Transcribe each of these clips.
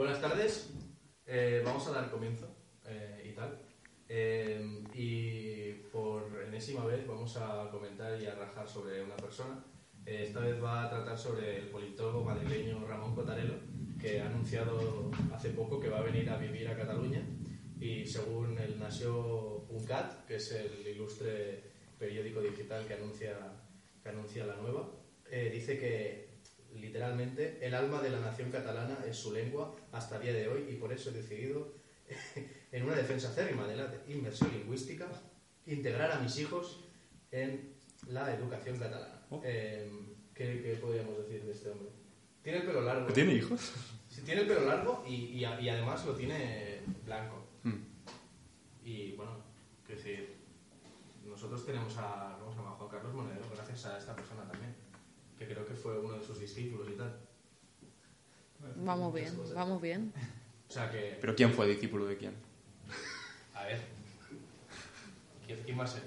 Buenas tardes. Eh, vamos a dar comienzo eh, y tal. Eh, y por enésima vez vamos a comentar y a rajar sobre una persona. Eh, esta vez va a tratar sobre el politólogo madrileño Ramón Cotarelo, que ha anunciado hace poco que va a venir a vivir a Cataluña. Y según el Nació.cat, que es el ilustre periódico digital que anuncia, que anuncia la nueva, eh, dice que literalmente el alma de la nación catalana es su lengua hasta el día de hoy y por eso he decidido, en una defensa acérrima de la inversión lingüística, integrar a mis hijos en la educación catalana. Oh. Eh, ¿qué, qué podríamos decir de este hombre? Tiene el pelo largo. ¿Tiene hijos? Sí, tiene el pelo largo y, y a- y además lo tiene blanco. Mm. Y bueno, quiero decir, nosotros tenemos a, ¿cómo se llama? Juan Carlos Monedero, gracias a esta persona también, que creo que fue uno de sus discípulos y tal. Vamos bien, vamos bien. O sea que, ¿Pero quién fue discípulo de quién? a ver, ¿quién, va a ser?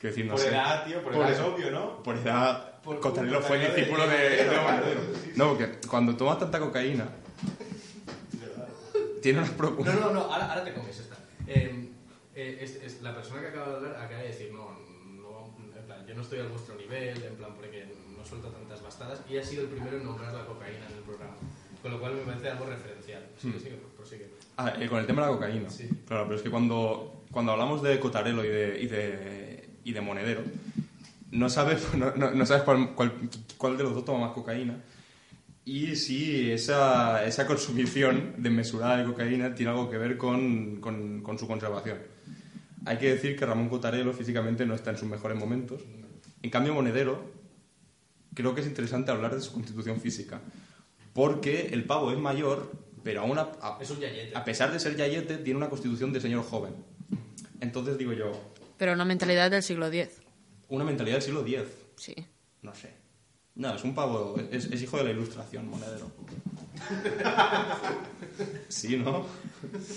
Quiero decir, no por sé. edad, tío, por, Por edad es obvio, ¿no? Por edad, Por- Cotarelo fue discípulo de, de- de de- Monedero. No, porque cuando tomas tanta cocaína, tiene unas pro- No, no, no, ahora, ahora te comes esta. Eh, eh, es- es- la persona que acaba de hablar acaba de decir, no, no, en plan, yo no estoy a vuestro nivel, en plan, porque no suelto tantas bastadas, y ha sido el primero en nombrar la cocaína en el programa. Con lo cual me parece algo referencial. Sigue, Hmm. sigue, prosigue. Ah, eh, con el tema de la cocaína. Sí. Claro, pero es que cuando, cuando hablamos de Cotarelo y de, y de, y de Monedero, no sabes, no, no- no sabes cuál, cuál, cuál de los dos toma más cocaína y si esa, esa consumición desmesurada de cocaína tiene algo que ver con, con- con su conservación. Hay que decir que Ramón Cotarelo físicamente no está en sus mejores momentos. En cambio, Monedero, creo que es interesante hablar de su constitución física. Porque el pavo es mayor, pero aún a- a- Es un yayete. a pesar de ser yayete, tiene una constitución de señor joven. Entonces digo yo, Pero una mentalidad del siglo X. una mentalidad del siglo X. Sí. No sé. No, es un pavo, es, es hijo de la ilustración, monedero. Sí, ¿no?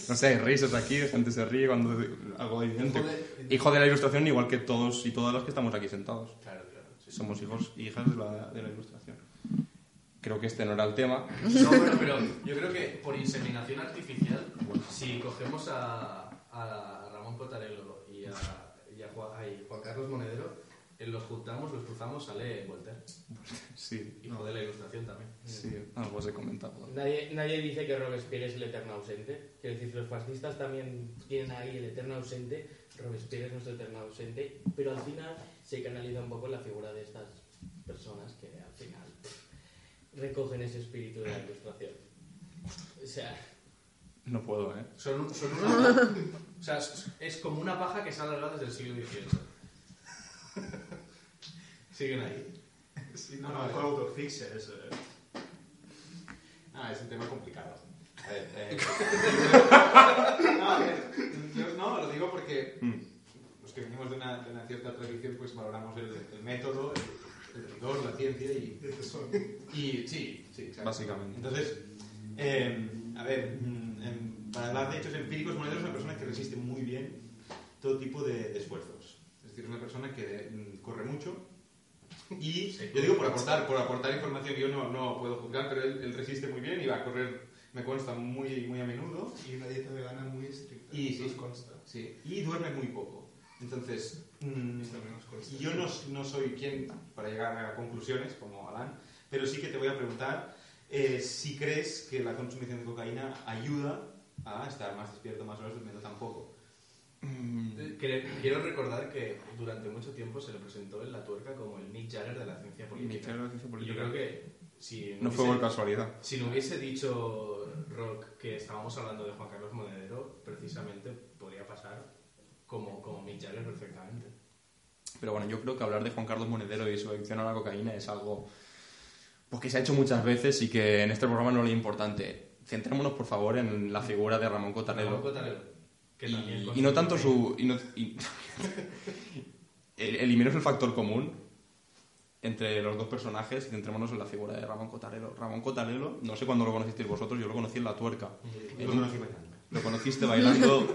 No sé, hay risas aquí, gente se ríe cuando algo evidente. Hijo de- Hijo de la ilustración igual que todos y todas las que estamos aquí sentados. Claro. Somos hijos y hijas de la, de la ilustración. Creo que este no era el tema. No, bueno, pero yo creo que por inseminación artificial, si cogemos a, a Ramón Cotarelo y a, y a Juan, ay, Juan Carlos Monedero, eh, los juntamos, los cruzamos, sale Voltaire. Sí, Hijo de la ilustración también. sí, algo os he comentado. Nadie, nadie dice que Robespierre es el eterno ausente. Quiero decir, los fascistas también tienen ahí el eterno ausente. Robespierre es nuestro eterno ausente. Pero al final se canaliza un poco la figura de estas personas que al final recogen ese espíritu de la ilustración. O sea, No puedo, ¿eh? Son, un- son una, o sea, es, como una paja que se ha alargado desde el siglo XVIII. Siguen ahí. Sí, No, no, es con autofixe, es... eh, Ah, es un tema complicado. A ver, eh... no, a ver, yo no, lo digo porque Mm. los que venimos de una, de una cierta tradición, pues valoramos el, el método, el, el rigor, la ciencia y, y sí, sí, exacto. Básicamente. Entonces, eh, a ver, mm, em, para hablar de hechos empíricos, Monedero es una persona que resiste muy bien todo tipo de, de esfuerzos. Es decir, es una persona que mm, corre mucho y Sí. yo digo por aportar, por aportar información que yo no, no puedo juzgar, pero él, él resiste muy bien y va a correr, me consta, muy, muy a menudo. Y una dieta vegana muy estricta. Y sí. nos consta. Sí, y duerme muy poco. Entonces, mm, Y yo no, no soy quien para llegar a conclusiones, como Alan, pero sí que te voy a preguntar eh, si crees que la consumición de cocaína ayuda a estar más despierto, más horas durmiendo tampoco. Eh, que- Quiero recordar que durante mucho tiempo se le presentó en la tuerca como el Mick Jagger de la ciencia política. Y yo creo que si No fue por casualidad. Si no hubiese dicho Rock que estábamos hablando de Juan Carlos Monedero, precisamente podría pasar como, como Mick Jagger perfectamente. Pero bueno, yo creo que hablar de Juan Carlos Monedero y su adicción a la cocaína es algo pues, que se ha hecho muchas veces y que en este programa no le es importante. Centrémonos, por favor, en la figura de Ramón Cotarelo. Ramón Cotarelo, que Y, y no tanto su... Y no, y- el- eliminemos el factor común entre los dos personajes y centrémonos en la figura de Ramón Cotarelo. Ramón Cotarelo, no sé cuándo lo conocisteis vosotros, yo lo conocí en La Tuerca. Lo conocí bailando. Lo conociste bailando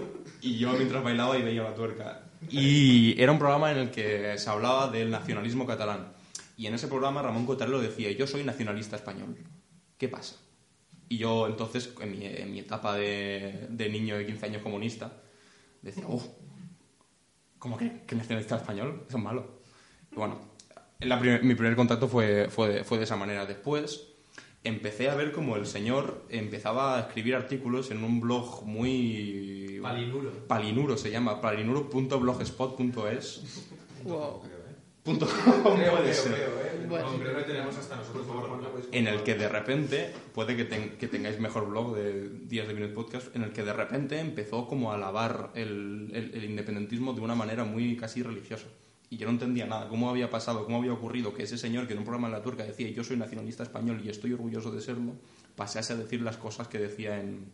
y yo mientras bailaba y veía la tuerca. Y era un programa en el que se hablaba del nacionalismo catalán. Y en ese programa Ramón Cotarelo decía, yo soy nacionalista español. ¿Qué pasa? Y yo entonces, en mi, en mi etapa de, de niño de 15 años comunista, decía, oh, ¿cómo que, que nacionalista español? Eso es malo. Y bueno, la primer- mi primer contacto fue, fue, fue de esa manera. Después empecé a ver como el señor empezaba a escribir artículos en un blog muy... Palinuro. Palinuro se llama, palinuro.blogspot.es. Wow. Punto com Creo, puede creo, ser. creo, ¿eh? Bueno. No, creo que tenemos hasta nosotros Por favor, en el que de repente, puede que, ten- que tengáis mejor blog de Días de Minute Podcast, en el que de repente empezó como a alabar el, el- el independentismo de una manera muy casi religiosa. Y yo no entendía nada, cómo había pasado, cómo había ocurrido que ese señor que en un programa en la turca decía yo soy nacionalista español y estoy orgulloso de serlo, pasase a decir las cosas que decía en,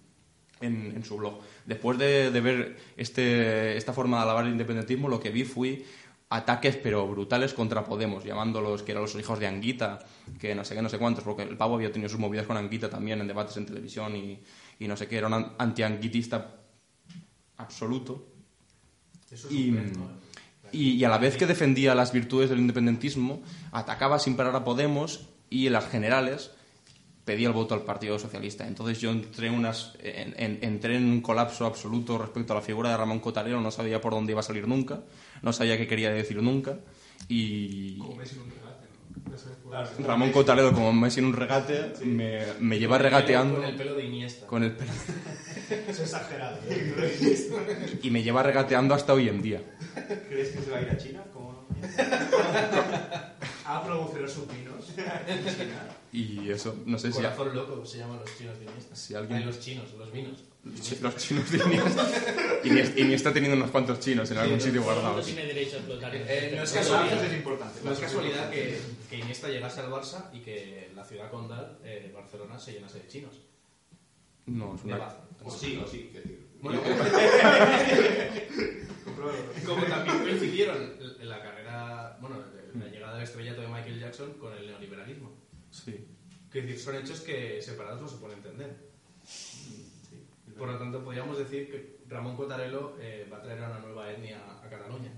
en, en su blog. Después de, de ver este, esta forma de alabar el independentismo, lo que vi fue ataques pero brutales contra Podemos, llamándolos que eran los hijos de Anguita, que no sé qué, no sé cuántos, porque el pavo había tenido sus movidas con Anguita también en debates en televisión y, y no sé qué, era un an- antianguitista absoluto. Eso es Y, un ¿eh? Y, y a la vez que defendía las virtudes del independentismo, atacaba sin parar a Podemos y en las generales pedía el voto al Partido Socialista. Entonces yo entré, en unas, en- en- entré en un colapso absoluto respecto a la figura de Ramón Cotarero, no sabía por dónde iba a salir nunca, no sabía qué quería decir nunca. Y Como Messi en Ramón Cotarero, como Messi en un regate, me, me lleva regateando Con el pelo de Iniesta. con el pelo- Es exagerado. ¿eh? y me lleva regateando hasta hoy en día. ¿Crees que se va a ir a China? ¿Cómo no? A promocionar sus vinos. Y eso, no sé si... Corazón loco se llaman los chinos de Iniesta. Si alguien- Ay, los chinos, los vinos. Los chinos de Iniesta. Iniesta, Iniesta teniendo unos cuantos chinos en algún sitio guardados. tiene derecho a explotar. Eh, no es casualidad, lapsos es importante. no es casualidad que, que Iniesta llegase al Barça y que la ciudad condal, eh, Barcelona, se llenase de chinos. No, es una... O sí, o sí. Bueno, como también coincidieron en la carrera, bueno, la llegada del estrellato de Michael Jackson con el neoliberalismo. Sí. Es decir, son hechos que separados no se pueden entender. Por lo tanto, podríamos decir que Ramón Cotarelo eh, va a traer a una nueva etnia a Cataluña.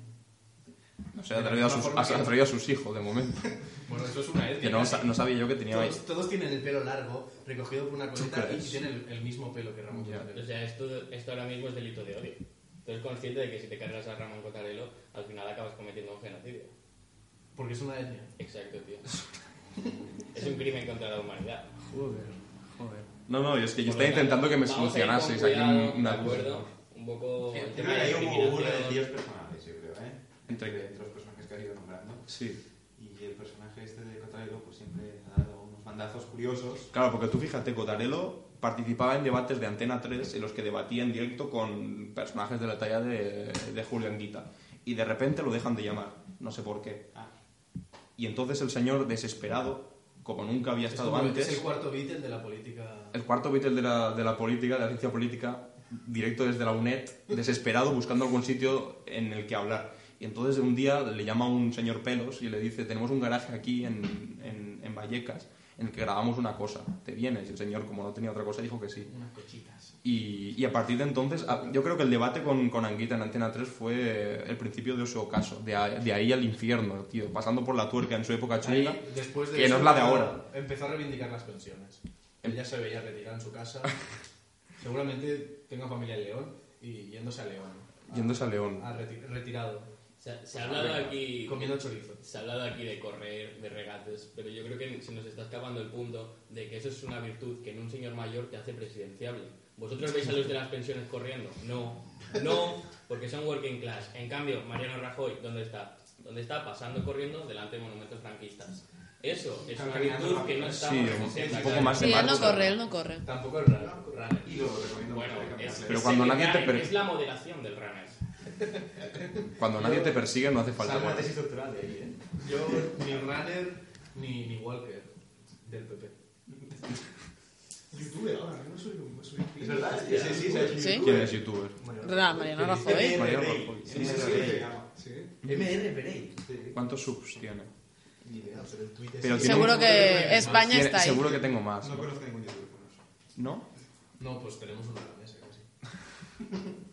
No sé, ha traído, a sus, ha traído a sus hijos de momento. Bueno, eso es una etnia. Que no, no sabía yo que tenía... todos, todos tienen el pelo largo, recogido por una coleta y tienen el, el mismo pelo que Ramón Ya. Cotarelo. O sea, esto, esto ahora mismo es delito de odio. Tú eres consciente de que si te cargas a Ramón Cotarelo, al final acabas cometiendo un genocidio. Porque es una etnia. Exacto, tío. es un crimen contra la humanidad. Joder, joder. No, no, es que yo estaba intentando que me solucionaseis aquí una ¿De acuerdo? Un poco el tema creo que de desvíos personales, yo creo, ¿eh? ¿Entre Entre, qué? entre los personajes que has ido nombrando. Sí. Y el personaje este de Cotarelo, pues siempre ha dado unos bandazos curiosos. Claro, porque tú fíjate, Cotarelo participaba en debates de Antena 3 en los que debatía en directo con personajes de la talla de, de Julio Anguita. Y de repente lo dejan de llamar, no sé por qué. Ah, Y entonces el señor, desesperado, como nunca había Es, estado como- antes, es el cuarto Beatle de la política. el cuarto Beatle de la, de la política, de la ciencia política, directo desde la UNED, desesperado, buscando algún sitio en el que hablar. Y entonces un día le llama un señor Pelos y le dice, tenemos un garaje aquí en, en, en Vallecas en el que grabamos una cosa, ¿te vienes? Y el señor, como no tenía otra cosa, dijo que sí. Unas cochitas. Y, y a partir de entonces, yo creo que el debate con, con Anguita en Antena 3 fue el principio de su ocaso, de, a- de ahí al infierno, tío, pasando por la tuerca en su época chunga. Ahí, después de que no es la de ahora. Empezó a reivindicar las pensiones. Él ya se veía retirado en su casa. Seguramente tenga familia en León y yéndose a León. A- Yéndose a León. a reti- retirado. Se, se ha hablado aquí. Comiendo chorizo. Se ha hablado aquí de correr, de regates, pero yo creo que se nos está escapando el punto de que eso es una virtud que en un señor mayor te hace presidenciable. ¿Vosotros veis a los de las pensiones corriendo? No, no, porque son working class. En cambio, Mariano Rajoy, ¿dónde está? ¿Dónde está? Pasando corriendo delante de monumentos franquistas. Eso es una virtud que no estamos Sí, un- poco más Sí, de él no corre, él no corre. Tampoco es runner. y lo recomiendo Bueno, es. Pero cuando nadie te per- es la moderación del runner. Cuando nadie te persigue no hace falta una tesis doctoral de ahí, ¿eh? Yo, ni runner ni, ni walker del PP. Youtuber ahora, no soy un. Soy Es verdad, sí, sí, sí, hecho ¿Sí? ¿Quién es youtuber? ¿Verdad, Mariano Rajoy? Mariano Rajoy. Sí, sí, sí. Sí. MR Perey. Sí. ¿Cuántos subs tiene? Ni idea, pero el Twitter Pero sí. Seguro que España está ahí. Seguro que tengo más. No conozco ningún youtuber. ¿No? No, pues tenemos una danesa casi.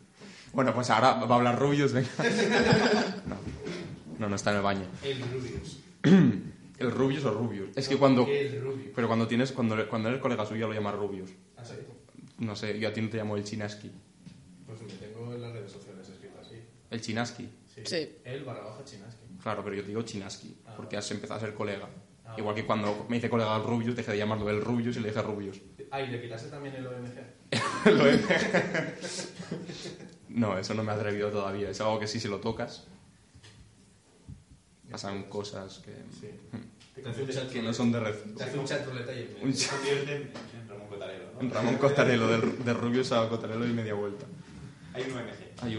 Bueno, pues ahora va a hablar Rubius, venga. No, no, no está en el baño. El Rubius. El Rubius o Rubius. Es que cuando... El. Pero cuando tienes cuando, cuando eres colega suyo lo llamas Rubius. ¿Ah, sí? No sé, yo a ti no te llamo el Chinaski. Pues me tengo en las redes sociales escrito así. El Chinaski. Sí. El barra baja chinaski. Claro, pero yo te digo Chinaski, Ah, porque has empezado a ser colega. Ah, Igual que cuando me hice colega al Rubius, dejé de llamarlo el Rubius y le dije Rubius. Ah, y le quitaste también el OMG. Lo he- no, eso no me ha atrevido todavía. Es algo que sí, si lo tocas, pasan cosas que, Sí. Te que no son de recibo. Te hace un chat ruleta y Un Se convierte en, en Ramón Cotarelo, ¿no? En Ramón Costarelo, de, de Rubius a Cotarelo y media vuelta. Hay un OMG. Hay.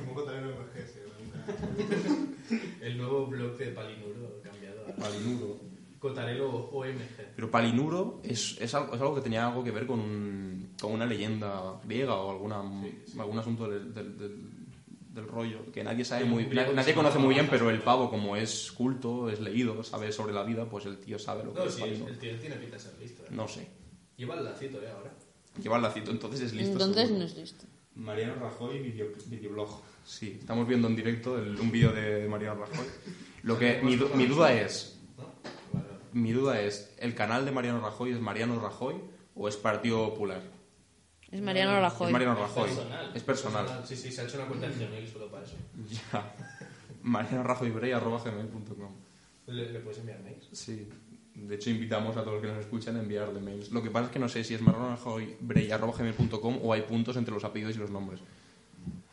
Un poco también lo envejece, nunca. El nuevo blog de Palinuro cambiado a Palinuro. Cotarelo OMG. Pero Palinuro es, es, algo, es algo que tenía algo que ver con, un- con una leyenda griega o alguna, algún asunto del, del- del- del rollo que nadie sabe muy que nadie conoce muy bien pero el pavo como es culto es leído sabe sobre la vida pues el tío sabe lo que No, es sí, el tío tiene pinta de ser listo. ¿eh? no sé Lleva el lacito, ¿eh? Ahora. lleva el lacito entonces es listo Entonces seguro. no es listo. Mariano Rajoy, video, videoblog. sí estamos viendo en directo el- un vídeo de Mariano Rajoy lo que mi, mi duda es mi duda es el canal de Mariano Rajoy es Mariano Rajoy o es Partido Popular Es Mariano Rajoy. es Mariano Es Rajoy personal. es personal Sí, sí, se ha hecho una cuenta en Gmail solo para eso. Ya. marianorajoybrey.gmail.com Le, le puedes enviar mails. Sí. De hecho, invitamos a todos los que nos escuchan a enviarle mails. Lo que pasa es que no sé si es marianorajoybrey.gmail.com o hay puntos entre los apellidos y los nombres.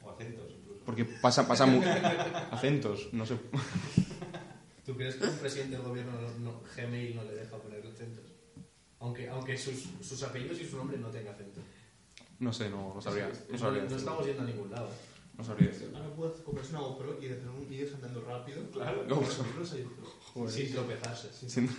O acentos, incluso. Porque pasa, pasa mu- acentos, no sé. ¿Tú crees que un presidente del gobierno no, no- Gmail no le deja poner acentos? Aunque, aunque sus, sus apellidos y su nombre no tenga acento. No sé, no, no sabría. No, No, sabría no decirlo. estamos yendo a ningún lado. No sabría decirlo. Ahora puedes comprarse una GoPro y hacer un vídeo saltando rápido. Claro. No. Joder. Sin tropezarse. Sin-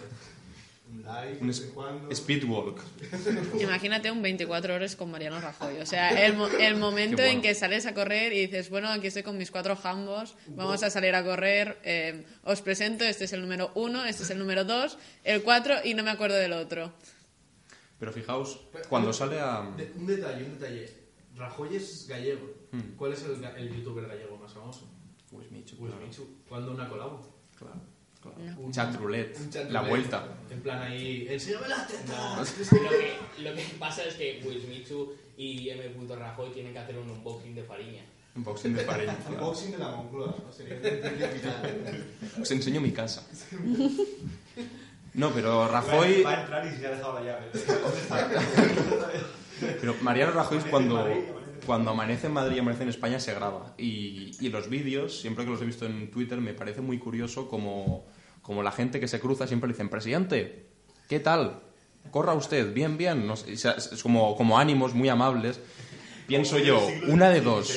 Un live, Un en cuando. Speedwalk. Imagínate un 24 horas con Mariano Rajoy. O sea, el, mo- el momento bueno. en que sales a correr y dices, bueno, aquí estoy con mis cuatro jambos, vamos a salir a correr, eh, os presento, este es el número uno, este es el número dos, el cuatro y no me acuerdo del otro. Pero fijaos, Pero- cuando sale a. De- un detalle, un detalle. Rajoy es gallego. Hmm. ¿Cuál es el, el youtuber gallego más famoso? Pues Michu, Pues claro. Michu. ¿Cuándo una colabo? Claro, claro. No. Un- Chat roulette, un chat la vuelta. En plan ahí, enséñame las No, tetas. lo que, lo que pasa es que Wismichu y M. Rajoy tienen que hacer un unboxing de Fariña. Unboxing de pareja. Unboxing de la Moncloa. ¿no? Sería un. Os enseño mi casa. No, pero Rajoy. Va a entrar y se ha dejado la llave. Pero Mariano Rajoy es cuando, cuando amanece en Madrid y amanece en España se graba. Y, y los vídeos, siempre que los he visto en Twitter, me parece muy curioso como, como la gente que se cruza siempre le dicen, presidente, ¿qué tal? Corra usted, bien, bien. No sé, es como, como ánimos muy amables. Pienso yo, una de dos.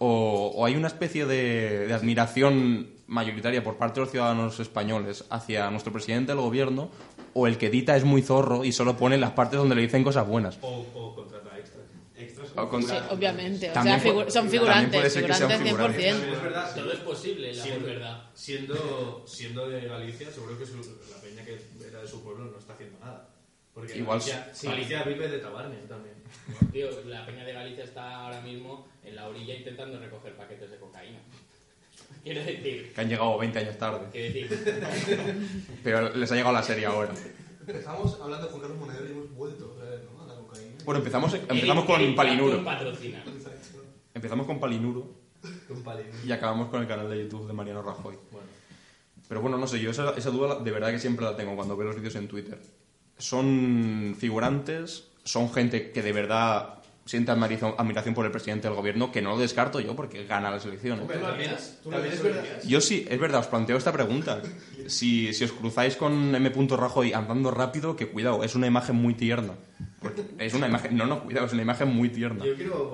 O, o hay una especie de, de admiración mayoritaria por parte de los ciudadanos españoles hacia nuestro presidente del gobierno, o el que edita es muy zorro y solo pone las partes donde le dicen cosas buenas. O, o contrata extras. Extras O con- Sí, obviamente. O También sea, figu- son también puede figurantes, ser que sean figurantes figurantes. 100%. También es verdad. Todo es posible, la siendo, verdad. Siendo, siendo de Galicia, seguro que su- la peña que era de su pueblo no está haciendo nada. Porque Igual Galicia, sí. Galicia vive de tabarne también. Tío, la Peña de Galicia está ahora mismo en la orilla intentando recoger paquetes de cocaína. Quiero decir, Que han llegado 20 años tarde. quiero decir, Pero les ha llegado la serie ahora. Empezamos hablando con Carlos Monedero y hemos vuelto a ver, ¿no? a la cocaína. Bueno, empezamos, empezamos con Palinuro. Patrocina. Empezamos con Palinuro Un palín. y acabamos con el canal de YouTube de Mariano Rajoy. Bueno, Pero bueno, no sé, yo esa, esa duda de verdad que siempre la tengo cuando veo los vídeos en Twitter. Son figurantes, son gente que de verdad siente admiración, por el presidente del gobierno, que no lo descarto yo porque gana las elecciones. ¿Tú. Yo sí, es verdad, os planteo esta pregunta. Si, si os cruzáis con M. Rajoy andando rápido, que cuidado, es una imagen muy tierna. Porque Es una imagen, no, no, cuidado, es una imagen muy tierna.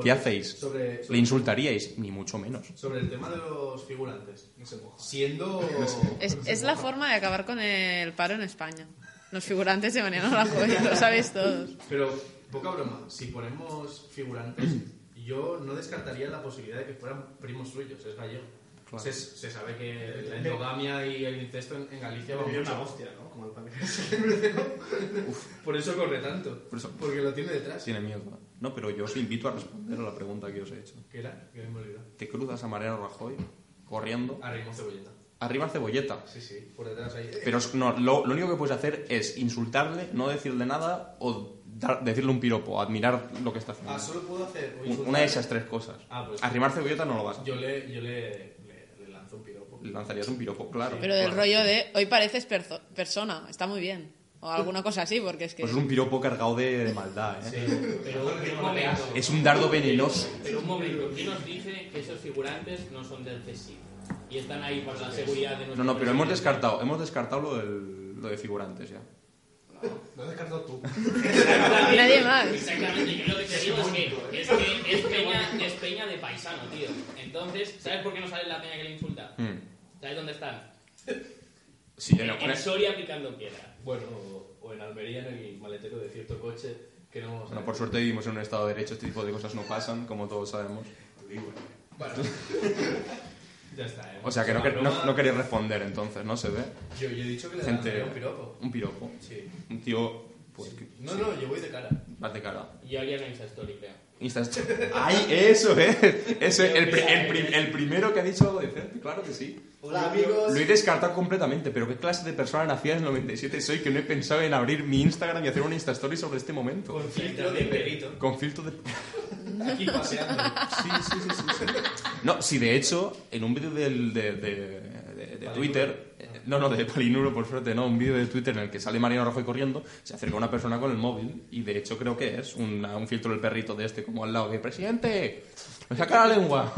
¿Qué hacéis? Sobre, sobre, ¿Le insultaríais? Ni mucho menos. sobre el tema de los figurantes. No se moja. Siendo. Es, es la forma de acabar con el paro en España. Los figurantes de Mariano Rajoy, lo sabéis todos. Pero, poca broma, si ponemos figurantes, yo no descartaría la posibilidad de que fueran primos suyos, es gallego. Claro. Se, se sabe que la endogamia y el incesto en, en Galicia va Sería una mucho. hostia, ¿no? Como el pan Por eso corre tanto. Por eso- Porque lo tiene detrás. Tiene miedo. No, pero yo os invito a responder a la pregunta que os he hecho. ¿Qué era? Que me. ¿Te cruzas a Mariano Rajoy corriendo? A ritmo cebolleta. Arriba cebolleta. Sí, sí, por detrás ahí. Pero no, lo, lo único que puedes hacer es insultarle, no decirle nada o dar- decirle un piropo, admirar lo que está haciendo. Ah, solo puedo hacer. Una de esas tres cosas. Ah, pues- Arrimar cebolleta no lo vas Yo le, yo le, le, le lanzo un piropo. Le lanzarías un piropo, claro. Pero del claro. rollo de hoy pareces perso- persona, está muy bien. O alguna cosa así, porque es que. Pues es un piropo cargado de, de maldad, ¿eh? Pero, pero un momento. Es un dardo venenoso. Pero un momento, ¿quién nos dice que esos figurantes no son del CSIC? Y están ahí para la seguridad de No, nuestro no, pero hemos descartado, hemos descartado lo, del, lo de figurantes ya. Lo has descartado tú. Nadie más. Exactamente, yo lo que te digo es que es, que es, peña, es peña de paisano, tío. Entonces, ¿sabes por qué no sale la peña que le insulta? Hmm. ¿Sabes dónde están? Sí, en- En Soria picando piedra. Bueno, o, o en Almería, en el maletero de cierto coche que no Bueno, por suerte vivimos en un estado de derecho, este tipo de cosas no pasan, como todos sabemos. Bueno, ya está, ¿eh? O sea que no, no, no queréis responder entonces, ¿no? Se ve. Yo, yo he dicho que le Gente. un piropo. Un piropo. Sí. Un tío, pues, que No, no, yo voy de cara. vas de cara. Yo haría una Insta Story, creo. Insta ¡Ay, eso, eh! Eso, el, pri- el, pri- el primero que ha dicho algo decente, claro que sí. Hola, amigos. Lo he descartado completamente, pero ¿qué clase de persona nacida en el 97 soy que no he pensado en abrir mi Instagram y hacer una Insta Story sobre este momento? Con filtro de perrito. Con filtro de... Aquí paseando. Sí, sí, sí, sí. No, sí, de hecho, en un vídeo del- de, de, de- de Twitter, eh, no, no, de Palinuro, por suerte, no, un vídeo de Twitter en el que sale Mariano Rajoy corriendo, se acerca una persona con el móvil y de hecho creo que es una- un filtro del perrito de este, como al lado de ¡Presidente! ¡Me saca la lengua!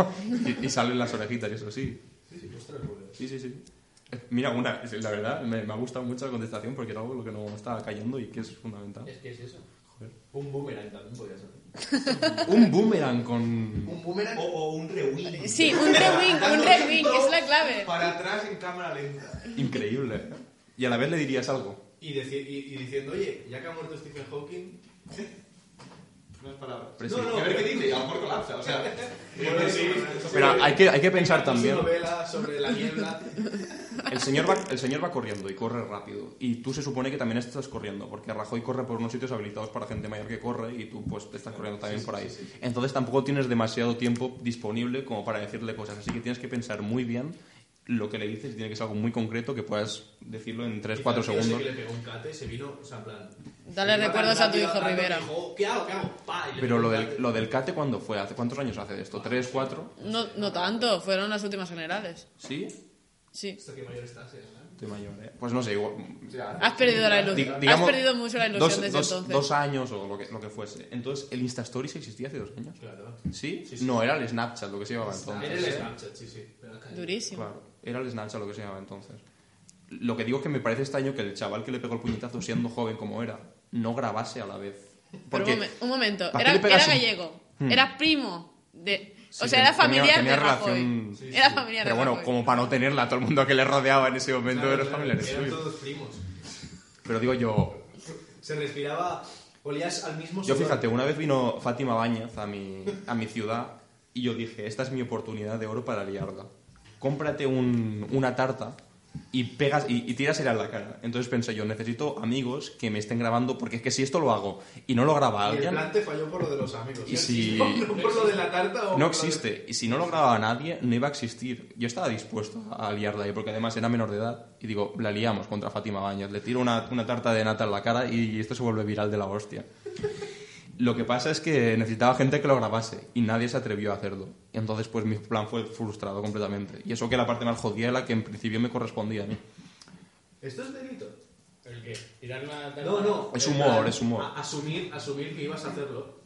Y, y salen las orejitas y eso, sí. Sí, sí, ostras, pues. Sí, sí, sí. Eh, Mira, una, la verdad, me, me ha gustado mucho la contestación porque era algo lo que no estaba cayendo y que es fundamental. Es que es eso. Un boomerang también podría ser. Un boomerang con... Un boomerang O, o un rewind. Sí, un rewind, un rewind, es la clave. para atrás en cámara lenta. Increíble. Y a la vez le dirías algo. Y, deci- y, y diciendo, oye, ya que ha muerto Stephen Hawking. Unas palabras. Pero No, sí. no, a ver qué dice, a lo mejor colapsa. O sea, Bueno, sí, Pero hay que, hay que pensar también. sobre la niebla. El señor, va, el señor va corriendo y corre rápido. Y tú se supone que también estás corriendo, porque Rajoy corre por unos sitios habilitados para gente mayor que corre y tú pues te estás corriendo también por ahí. Entonces tampoco tienes demasiado tiempo disponible como para decirle cosas. Así que tienes que pensar muy bien lo que le dices tiene que ser algo muy concreto que puedas decirlo en 3-4 Quizá el tío ese segundos. que le pegó un cate, se vino, o sea, en plan... Dale recuerdos a tu hijo Rivera. dijo, ¿Qué hago? ¿Qué hago? Pa, Pero lo del, cate. lo del cate, ¿cuándo fue? ¿Hace cuántos años hace de esto? ¿3, 4? No, no tanto, fueron las últimas generales. ¿Sí? Sí. Esto que mayor estás, ¿eh? Estoy mayor, ¿eh? Pues no sé, igual... Has perdido la ilusión. digamos, Has perdido mucho la ilusión dos, desde dos- entonces. dos años o lo que, lo que fuese. Entonces, ¿el Instastories existía hace dos años? Claro. ¿Sí? Sí, sí. No, era el Snapchat lo que se llamaba entonces. Era el Snapchat, sí, sí. Durísimo. Claro, era el Snapchat lo que se llamaba entonces. Lo que digo es que me parece extraño que el chaval que le pegó el puñetazo siendo joven como era, no grabase a la vez. Pero Porque un, momen- un momento, ¿para qué era, era gallego, Hmm. era primo de... Sí, o sea, era tenía- familiar tenía de Rajoy. relación- Sí, Era sí. familiar Pero de bueno, como para no tenerla, todo el mundo que le rodeaba en ese momento Claro, era claro, familiar Eran suyo. todos primos. Pero digo yo, Se respiraba... Olías al mismo yo sudor. fíjate, una vez vino Fátima Báñez a mi, a mi ciudad y yo dije, esta es mi oportunidad de oro para liarla. Cómprate un- una tarta y pegas y, y tírasela en la cara. Entonces pensé yo, necesito amigos que me estén grabando porque es que si esto lo hago y no lo graba Y el alguien, plan te falló por lo de los amigos. Y si- No por lo de la tarta o... no por lo de- existe. Y si no lo grababa nadie, no iba a existir. Yo estaba dispuesto a liarla ahí porque además era menor de edad. Y digo, la liamos contra Fátima Bañez. Le tiro una, una tarta de nata en la cara y esto se vuelve viral de la hostia. Lo que pasa es que necesitaba gente que lo grabase y nadie se atrevió a hacerlo. Y entonces pues mi plan fue frustrado completamente. Y eso que la parte más jodida era la que en principio me correspondía a mí. ¿Esto es delito? ¿El qué? ¿Tirar una? No, no. Es humor, es humor. a- asumir, asumir que ibas a hacerlo.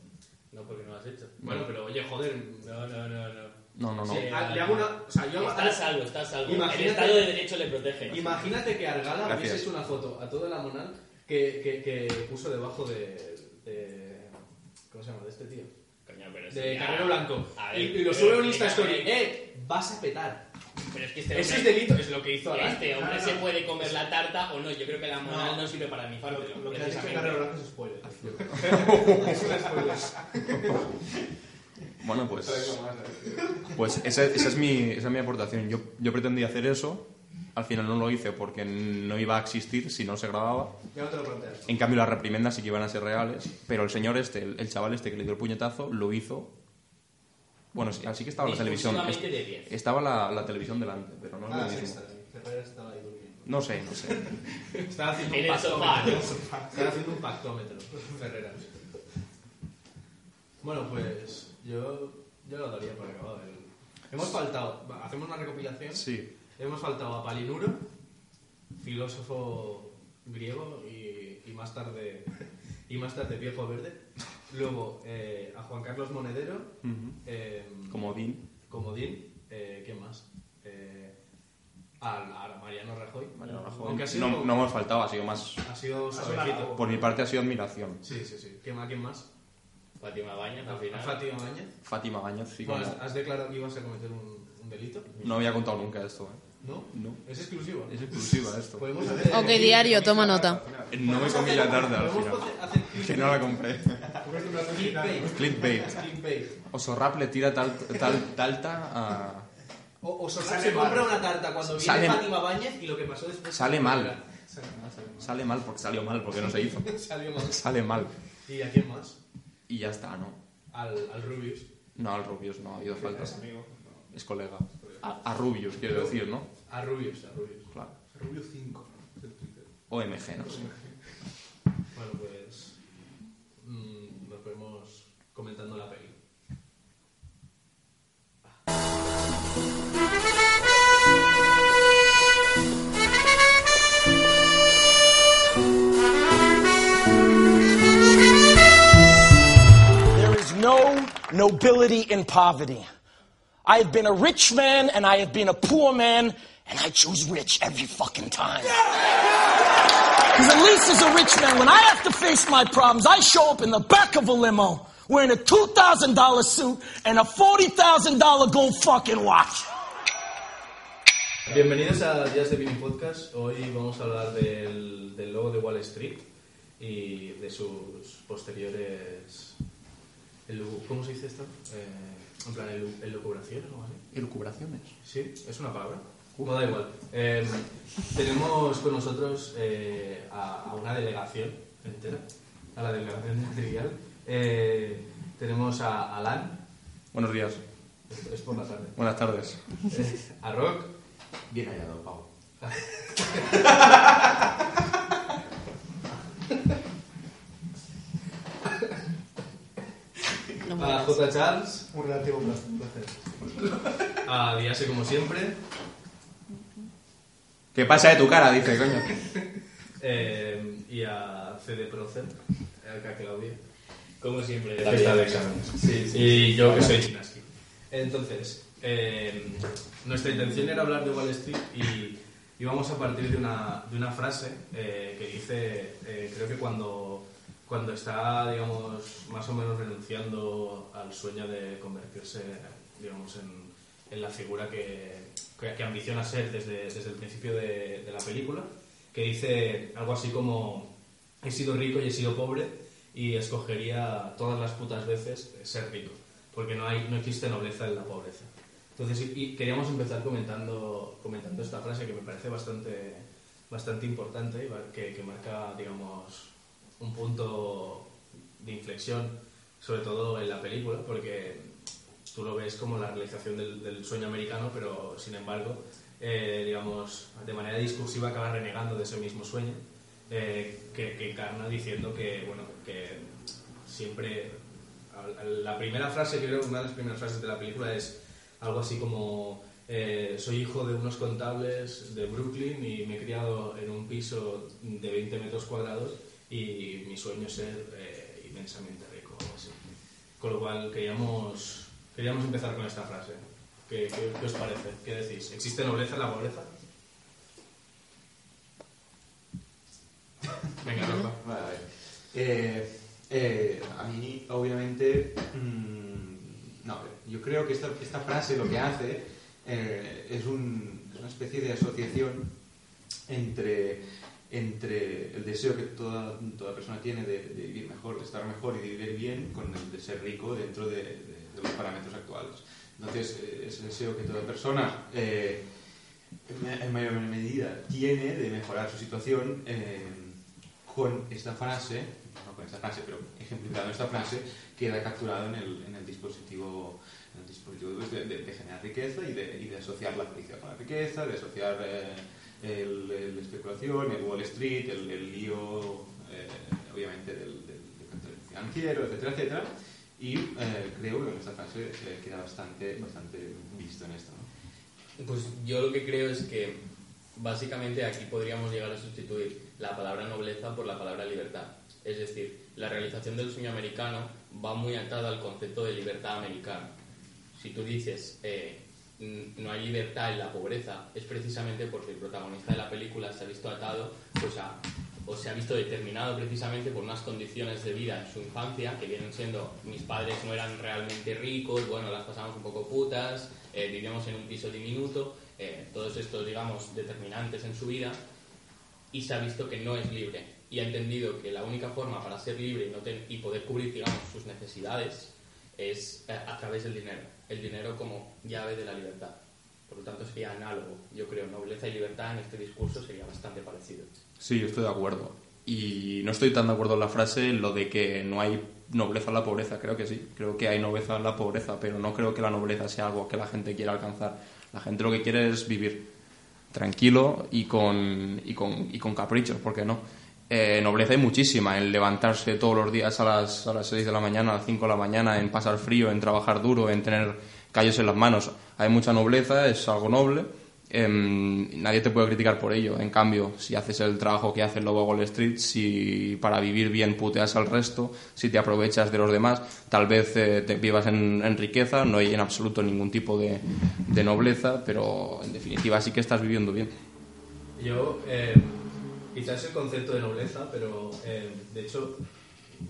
No, porque no lo has hecho. Bueno, pero oye, joder... No, no, no, no. No, no, no. Sí, a- le hago una... O sea, yo... Está a salvo, está salvo. Imagínate- El Estado de Derecho le protege. Imagínate que Argala hecho una foto a todo el amonal que, que, que puso debajo de, de- ¿Cómo se llama? De este tío. Coño, pero De ya. Carrero Blanco. A ver, y, y lo pero sube a un Insta explícame. Story. ¡Eh! Vas a petar. Pero es que este Eso hombre... es delito. Es lo que hizo Argala. Este hombre Claro, se no. puede comer la tarta o no. Yo creo que la monal No. no, sirve para nifártelo. Lo que ha dicho precisamente. Carrero Blanco es spoiler. Es un spoiler. Bueno, pues, pues esa, esa es mi, esa es mi aportación. Yo, yo pretendía hacer eso, al final no lo hice porque no iba a existir si no se grababa. Ya no te lo planteas. En cambio, las reprimendas sí que iban a ser reales, pero el señor este, el, el chaval este que le dio el puñetazo, lo hizo... Bueno, sí, así que estaba la televisión. De diez. Estaba la, la televisión delante, pero no es Ah, lo sí, mismo. No sé, no sé. Estaba haciendo En un pactómetro. Estaba haciendo un pactómetro, Ferreras. Bueno, pues yo, yo lo daría por acabado. Hemos faltado, hacemos una recopilación. Sí. Hemos faltado a Palinuro, filósofo griego y, y más tarde y más tarde viejo verde. Luego eh, a Juan Carlos Monedero, Ujú. eh, Como Dean. Comodín, eh, ¿qué más? Eh, a, a Mariano Rajoy. Mariano Rajoy. Aunque ha sido, No, no hemos faltado, ha sido más... ha sido suavecito. Por mi parte ha sido admiración. Sí, sí, sí. ¿Quién más? ¿Quién más? Fátima Bañas, al final. Fátima Bañez. Fátima Bañez, sí, Bueno, como- has, declarado que ibas a cometer un, un delito, No había contado nunca esto, ¿eh? ¿no? No. Es exclusivo. Es exclusiva esto. Hacer... Ok, diario, toma nota. No me comí la tarde al final. Que no la compré. clickbait. Osorrap le tira tal, tal, talta a... O, se mal. compra una tarta cuando viene Sale- Fátima Bañez y lo que pasó después... Sale mal. Sale mal porque salió mal, porque no se hizo. Salió mal. Sale mal. ¿Y a quién más? Y ya está, ¿no? Al, al Rubius. No, al Rubius no ha habido falta. Es amigo. Es colega. A, a Rubius, quiero decir, ¿no? A Rubius, a Rubius. Claro. Rubio 5 del Twitter. OMG, no sé. Bueno, pues... mm, nos vemos comentando la peli. Nobility in poverty. I have been a rich man and I have been a poor man, and I choose rich every fucking time. Because at least as a rich man, when I have to face my problems, I show up in the back of a limo wearing a $2,000 suit and a $40,000 gold fucking watch. Bienvenidos a Días de Vini Podcast. Hoy vamos a hablar del, del logo de Wall Street y de sus posteriores... ¿Cómo se dice esto? Eh, en plan, elu- elucubraciones o algo así. ¿Elucubraciones? Sí, es una palabra. No da igual. Eh, tenemos con nosotros eh, a, a una delegación entera, a la delegación de Trivial. Eh, tenemos a Alan, Buenos días. es, es por la tarde. Buenas tardes. Eh, a Rock, Bien hallado, Pau. a. J. Charles, Un relativo placer. a Diase como siempre, ¿Qué pasa de tu cara? Dice, coño. eh, y a CD Procer, a Claudia. Como siempre. que está de exámenes. Sí, sí. Y yo que soy Chinaski. Entonces, eh, nuestra intención era hablar de Wall Street y, y vamos a partir de una, de una frase eh, que dice, eh, creo que cuando, cuando está, digamos, más o menos renunciando al sueño de convertirse, digamos, en, en la figura que, que, que ambiciona ser desde, desde el principio de, de la película, que dice algo así como, he sido rico y he sido pobre y escogería todas las putas veces ser rico, porque no, hay, no existe nobleza en la pobreza. Entonces, y, queríamos empezar comentando, comentando esta frase que me parece bastante, bastante importante y que, que marca, digamos, un punto de inflexión, sobre todo en la película, porque tú lo ves como la realización del, del sueño americano, pero sin embargo, eh, digamos, de manera discursiva acaba renegando de ese mismo sueño, eh, que, que encarna diciendo que, bueno, que siempre... La primera frase, creo, una de las primeras frases de la película es algo así como eh, soy hijo de unos contables de Brooklyn y me he criado en un piso de 20 metros cuadrados y mi sueño es ser eh, inmensamente rico así. Con lo cual queríamos, queríamos empezar con esta frase. ¿Qué, qué, qué os parece? ¿Qué decís? ¿Existe nobleza en la pobreza? Venga, Rafa. Vale, a ver. Eh, eh, a mí, obviamente, mm, no, yo creo que esta, esta frase lo que hace eh, es, un- es una especie de asociación entre, entre el deseo que toda, toda persona tiene de, de vivir mejor, de estar mejor y de vivir bien con el de ser rico dentro de, de- de los parámetros actuales. Entonces, eh, ese deseo que toda persona... eh, en- mayor medida tiene de mejorar su situación eh, con esta frase, no con esta frase, pero ejemplificado en esta frase, queda capturado en el, en el dispositivo, en el dispositivo de, generar riqueza y de, y asociar la felicidad con la riqueza, de asociar eh, el especulación, el Wall Street, el, el lío, eh, obviamente, del, del, del financiero, etcétera, etcétera. Y eh, creo que en esta frase eh, queda bastante, bastante visto en esto. ¿no? Pues yo lo que creo es que básicamente aquí podríamos llegar a sustituir la palabra nobleza por la palabra libertad. Es decir, la realización del sueño americano va muy atada al concepto de libertad americano. Si tú dices eh, no hay libertad en la pobreza, es precisamente porque el protagonista de la película se ha visto atado pues o se ha visto determinado precisamente por unas condiciones de vida en su infancia que vienen siendo mis padres no eran realmente ricos, bueno, las pasamos un poco putas, eh, vivíamos en un piso diminuto, eh, todos estos, digamos, determinantes en su vida y se ha visto que no es libre y ha entendido que la única forma para ser libre y, y poder cubrir, digamos, sus necesidades es eh, a través del dinero, el dinero como llave de la libertad. Por lo tanto, sería análogo. Yo creo, nobleza y libertad en este discurso sería bastante parecido. Sí, yo estoy de acuerdo. Y no estoy tan de acuerdo en la frase, lo de que no hay nobleza en la pobreza. Creo que sí, creo que hay nobleza en la pobreza, pero no creo que la nobleza sea algo que la gente quiera alcanzar. La gente lo que quiere es vivir tranquilo y con, y con, y con caprichos, ¿por qué no? Eh, nobleza hay muchísima en levantarse todos los días a las, a las 6 de la mañana, a las 5 de la mañana, en pasar frío, en trabajar duro, en tener callos en las manos. Hay mucha nobleza, es algo noble. em, nadie te puede criticar por ello. En cambio, si haces el trabajo que hace el Lobo Wall Street, si para vivir bien puteas al resto, si te aprovechas de los demás, tal vez eh, te vivas en, riqueza, no hay en absoluto ningún tipo de, de nobleza, pero en definitiva sí que estás viviendo bien. Yo, eh, quizás el concepto de nobleza, pero eh, de hecho,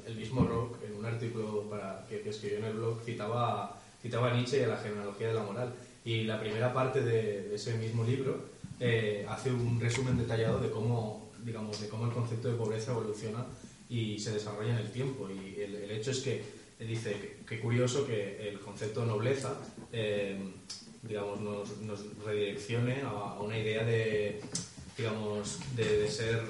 el mismo Rock, en un artículo para, que, que escribió en el blog, citaba, citaba a Nietzsche y a la genealogía de la moral. Y la primera parte de, de ese mismo libro eh, hace un resumen detallado de cómo, digamos, de cómo el concepto de pobreza evoluciona y se desarrolla en el tiempo. Y el, el hecho es que eh, dice que, que curioso que el concepto de nobleza eh, digamos, nos, nos redireccione a, a una idea de, digamos, de, de ser,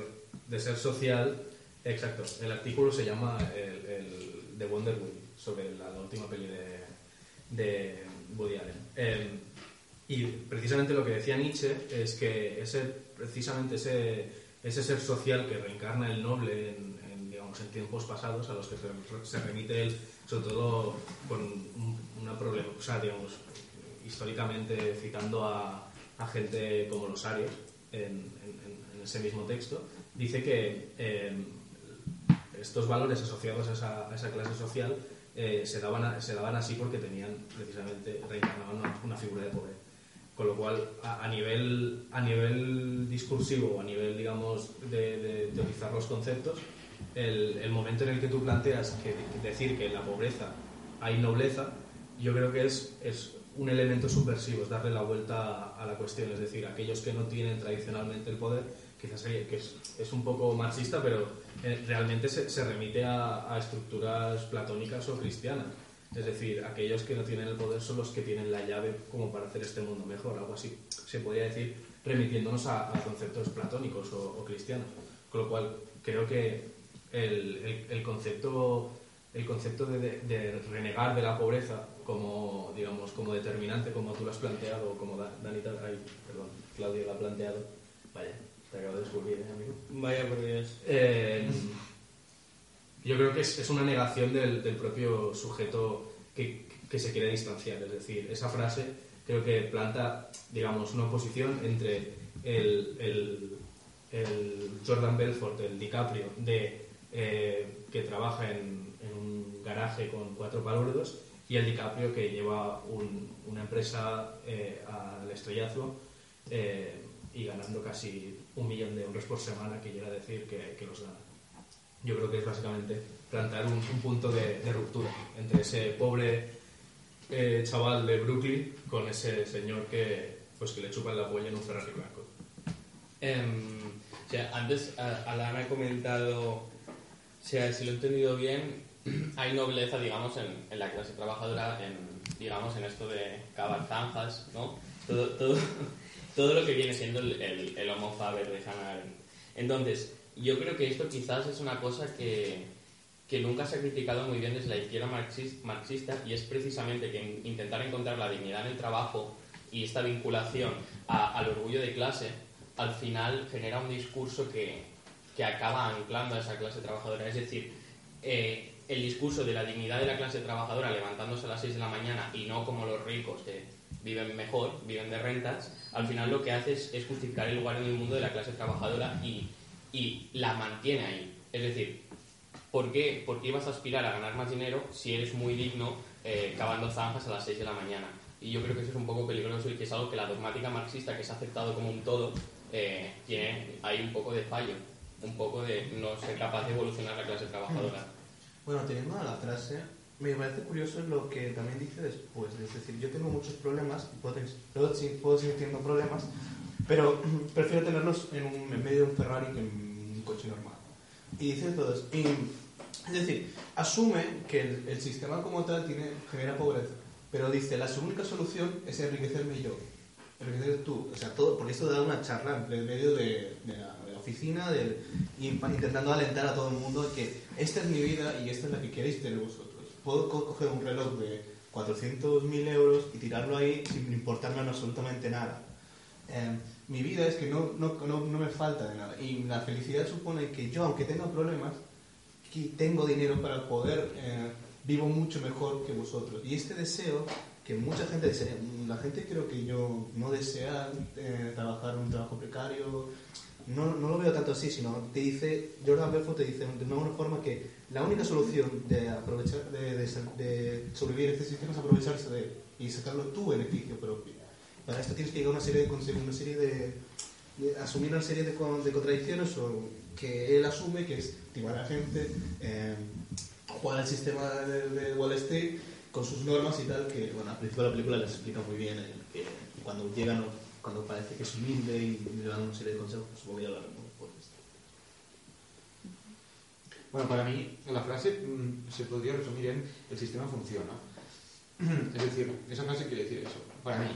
de ser social. Exacto, el artículo se llama el, el The Wonder Wheel, sobre la, la última peli de, de Woody Allen. Eh, y precisamente lo que decía Nietzsche es que ese, precisamente ese, ese ser social que reencarna el noble en, en, digamos, en tiempos pasados, a los que se, se remite él, sobre todo con un- una problema, o sea, digamos, históricamente citando a, a gente como los arios en, en- ese mismo texto, dice que eh, estos valores asociados a esa, clase social eh, se, daban se daban así porque tenían precisamente, reencarnaban una, figura de poder. Con lo cual, a, nivel, a nivel discursivo, a nivel, digamos, de, teorizar los conceptos, el, el momento en el que tú planteas que decir que en la pobreza hay nobleza, yo creo que es un elemento subversivo, es darle la vuelta a, la cuestión. Es decir, aquellos que no tienen tradicionalmente el poder, quizás que es, un poco marxista, pero eh, realmente se, remite a, estructuras platónicas o cristianas. Es decir, aquellos que no tienen el poder son los que tienen la llave como para hacer este mundo mejor, algo así. Se podría decir remitiéndonos a, conceptos platónicos o, cristianos. Con lo cual, creo que el, concepto, el concepto de renegar de la pobreza como, digamos, como determinante, como tú lo has planteado, o como Da- Dani, ta- ay, perdón, Claudio lo ha planteado, vaya, te acabo de descubrir, ¿eh, amigo? Vaya por Dios. Eh, yo creo que es, es una negación del, del propio sujeto que, que se quiere distanciar. Es decir, esa frase creo que planta, digamos, una oposición entre el, el- el Jordan Belfort, el DiCaprio, de, eh, que trabaja en, en un garaje con cuatro palurdos, y el DiCaprio que lleva un- una empresa eh, al estrellazo eh, y ganando casi un millón de euros por semana, que llega a decir que, que los gana. Yo creo que es básicamente plantar un, un punto de, de ruptura entre ese pobre eh, chaval de Brooklyn con ese señor que, pues, que le chupa la polla en un Ferrari blanco. Em, o sea, antes a- Alan ha comentado, o sea, si lo he entendido bien, hay nobleza, digamos, en, en la clase trabajadora, en, digamos, en esto de cavar zanjas, ¿no? Todo, todo, todo lo que viene siendo el, el, el homo faber de Hannah Arendt. Entonces, yo creo que esto quizás es una cosa que, que nunca se ha criticado muy bien desde la izquierda marxis- marxista y es precisamente que in- intentar encontrar la dignidad en el trabajo y esta vinculación a- al orgullo de clase al final genera un discurso que, que acaba anclando a esa clase trabajadora. Es decir, eh, el discurso de la dignidad de la clase trabajadora levantándose a las 6 de la mañana y no como los ricos que viven mejor, viven de rentas, al final lo que hace es, es justificar el lugar en el mundo de la clase trabajadora y, y la mantiene ahí. Es decir, ¿por qué, por qué ibas a aspirar a ganar más dinero si eres muy digno eh, cavando zanjas a las 6 de la mañana? Y yo creo que eso es un poco peligroso y que es algo que la dogmática marxista, que se ha aceptado como un todo, eh, tiene ahí un poco de fallo, un poco de no ser capaz de evolucionar la clase trabajadora. Bueno, teniendo la frase, me parece curioso lo que también dice después. Es decir, yo tengo muchos problemas, puedo, puedo, seguir teniendo problemas, pero prefiero tenerlos en, un, en medio de un Ferrari que en un coche normal. Y dice todo. Y, es decir, asume que el, el sistema como tal tiene, genera pobreza, pero dice, la única solución es enriquecerme yo. Enriquecer tú. O sea, todo, porque esto da una charla en medio de, de la oficina del, intentando alentar a todo el mundo que esta es mi vida y esta es la que queréis tener vosotros. Puedo co- coger un reloj de 400.000 euros y tirarlo ahí sin importarme en absolutamente nada. Eh, mi vida es que no, no, no, no me falta de nada. Y la felicidad supone que yo, aunque tenga problemas, que tengo dinero para poder, eh, vivo mucho mejor que vosotros. Y este deseo, que mucha gente desea, la gente creo que yo no desea eh, trabajar un trabajo precario, no, no lo veo tanto así, sino te dice, Jordan Belfort te dice de una forma que la única solución de aprovechar, de, sobrevivir en este sistema es aprovecharse de él y sacarlo tu beneficio propio. Para esto tienes que llegar a una serie de, una serie de, asumir una serie de, con- de contradicciones o que él asume, que es timar a la gente, eh, jugar al sistema de, Wall Street con sus normas y tal, que bueno, al principio de la película les explica muy bien el que cuando llegan, cuando parece que es humilde y le dan una serie de consejos, pues supongo que ya lo haremos después. Bueno, para mí la frase mm, se podría resumir en el sistema funciona. Es decir, esa frase quiere decir eso. Para mí,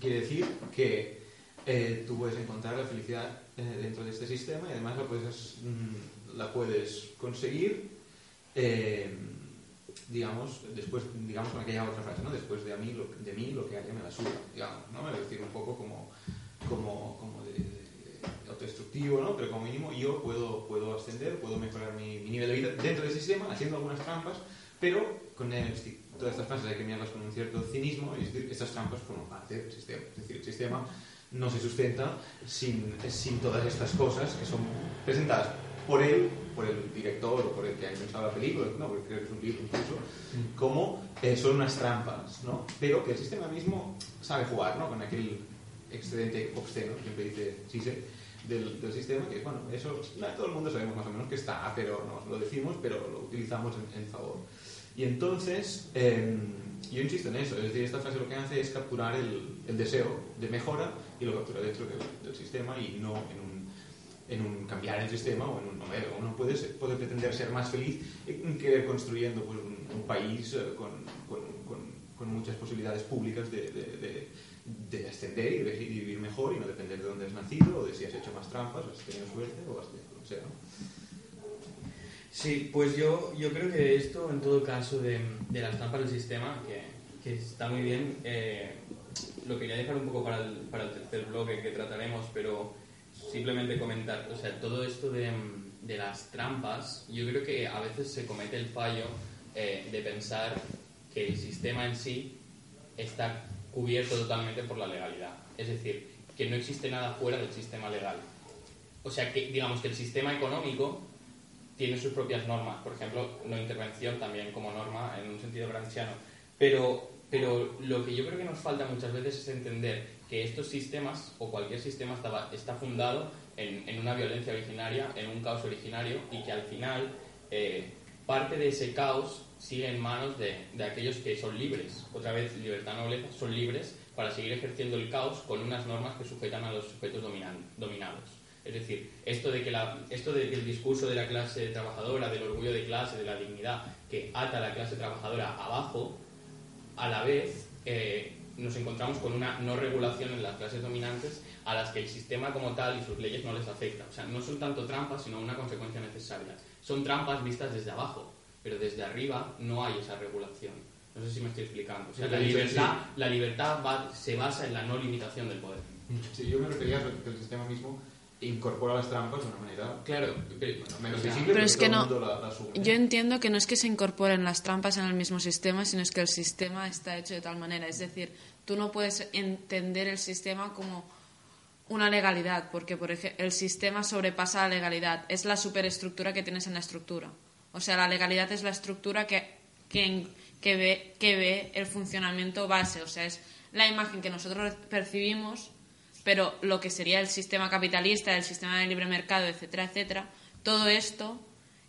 quiere decir que eh, tú puedes encontrar la felicidad eh, dentro de este sistema y además la puedes, mm, la puedes conseguir, eh, digamos, después, digamos con aquella otra frase, ¿no? Después de, a mí, lo, de mí lo que haya me la suda, digamos, ¿no? Es decir, un poco como, como, como de, de autodestructivo, ¿no? Pero como mínimo yo puedo, puedo ascender, puedo mejorar mi, mi nivel de vida dentro del sistema, haciendo algunas trampas, pero con todas estas frases hay que mirarlas con un cierto cinismo, y es decir, estas trampas forman parte del sistema. Es decir, el sistema no se sustenta sin, sin todas estas cosas que son presentadas por él, por el director o por el que haya pensado la película, no, porque creo que es un libro incluso, como eh, son unas trampas, ¿no? Pero que el sistema mismo sabe jugar, ¿no? Con aquel excedente obsceno, siempre dice Sise, del, del sistema, que bueno, eso nah, todo el mundo sabemos más o menos que está, pero no lo decimos, pero lo utilizamos en, en favor. Y entonces, eh, yo insisto en eso, es decir, esta frase lo que hace es capturar el, el deseo de mejora y lo captura dentro del, del sistema y no en un, en un cambiar el sistema o en un eh, uno puede, puede pretender ser más feliz que construyendo pues, un, país eh, con, con, muchas posibilidades públicas de, de, de, de ascender y vivir mejor y no depender de dónde has nacido o de si has hecho más trampas o has tenido suerte o has tenido lo que sea. Sí, pues yo, yo creo que esto, en todo caso, de, de las trampas del sistema, que, que está muy bien, eh, lo quería dejar un poco para el, para el tercer bloque que trataremos, pero simplemente comentar, o sea, todo esto de, de las trampas, yo creo que a veces se comete el fallo eh, de pensar que el sistema en sí está cubierto totalmente por la legalidad. Es decir, que no existe nada fuera del sistema legal. O sea, que digamos que el sistema económico tiene sus propias normas, por ejemplo, no intervención también como norma en un sentido gramsciano. Pero, pero lo que yo creo que nos falta muchas veces es entender que estos sistemas o cualquier sistema está, está fundado en, en una violencia originaria, en un caos originario y que al final eh, parte de ese caos sigue en manos de, de aquellos que son libres. Otra vez, libertad nobleza, son libres para seguir ejerciendo el caos con unas normas que sujetan a los sujetos dominados. Es decir, esto de que esto de que el discurso de la clase trabajadora, del orgullo de clase, de la dignidad, que ata a la clase trabajadora abajo, a la vez eh, nos encontramos con una no regulación en las clases dominantes a las que el sistema como tal y sus leyes no les afecta. O sea, no son tanto trampas, sino una consecuencia necesaria. son trampas vistas desde abajo, pero desde arriba no hay esa regulación. No sé si me estoy explicando. O sea, la libertad, la libertad va- se basa en la no limitación del poder. Sí, yo me refería a que el sistema mismo incorpora las trampas de una manera Claro, bueno, menos visible, Pero es que no- la- la. Yo entiendo que no es que se incorporen las trampas en el mismo sistema, sino es que el sistema está hecho de tal manera. Es decir, tú no puedes entender el sistema como una legalidad, porque por ejemplo, el sistema sobrepasa la legalidad. Es la superestructura que tienes en la estructura. O sea, la legalidad es la estructura que, que, que ve, que ve el funcionamiento base. O sea, es la imagen que nosotros percibimos pero lo que sería el sistema capitalista, el sistema de libre mercado, etcétera, etcétera, todo esto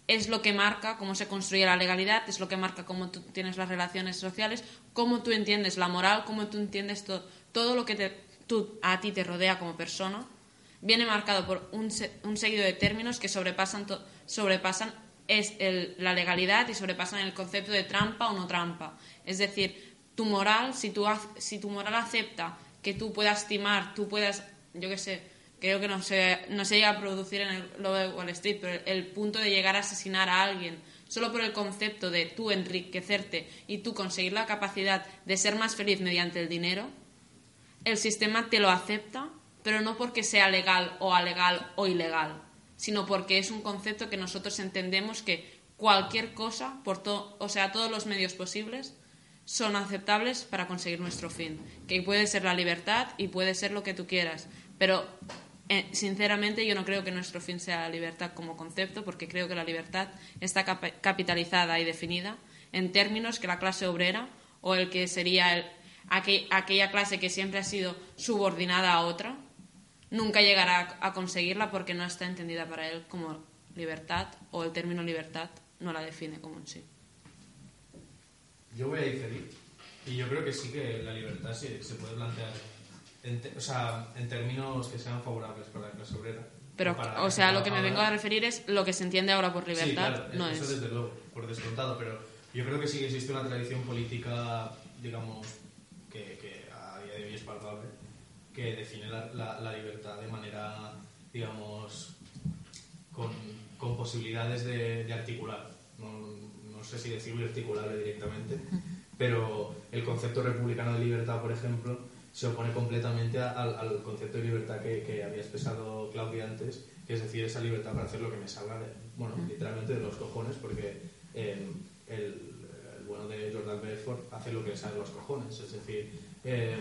es lo que marca cómo se construye la legalidad, es lo que marca cómo tú tienes las relaciones sociales, cómo tú entiendes la moral, cómo tú entiendes to- todo lo que te- a ti te rodea como persona, viene marcado por un, un seguido de términos que sobrepasan, sobrepasan es la legalidad y sobrepasan el concepto de trampa o no trampa. Es decir, tu moral, si si tu moral acepta que tú puedas timar, tú puedas, yo qué sé, creo que no se, no se llega a producir en el lobo de Wall Street, pero el, el punto de llegar a asesinar a alguien solo por el concepto de tú enriquecerte y tú conseguir la capacidad de ser más feliz mediante el dinero, el sistema te lo acepta, pero no porque sea legal o alegal o ilegal, sino porque es un concepto que nosotros entendemos que cualquier cosa, por to- o sea, todos los medios posibles, son aceptables para conseguir nuestro fin, que puede ser la libertad y puede ser lo que tú quieras, pero eh, sinceramente yo no creo que nuestro fin sea la libertad como concepto, porque creo que la libertad está capitalizada y definida en términos que la clase obrera o el que sería el- aquel- aquella clase que siempre ha sido subordinada a otra, nunca llegará a, a conseguirla porque no está entendida para él como libertad o el término libertad no la define como en sí. Yo voy a diferir. Y yo creo que sí que la libertad sí se puede plantear en, te- o sea, en términos que sean favorables para la clase obrera. Pero, para o sea, lo que me vengo a referir es lo que se entiende ahora por libertad, Sí, claro, no eso es. desde luego, por descontado, pero yo creo que sí que existe una tradición política, digamos, que, que a día de hoy es palpable, que define la, la- la libertad de manera, digamos, con, con posibilidades de, de articular. No sé si decirlo articulable directamente, pero el concepto republicano de libertad, por ejemplo, se opone completamente a- al, al concepto de libertad que, que había expresado Claudia antes, que es decir, esa libertad para hacer lo que me salga, de, bueno, literalmente de los cojones, porque eh, el, el bueno de Jordan Belfort hace lo que le sale de los cojones, es decir, eh,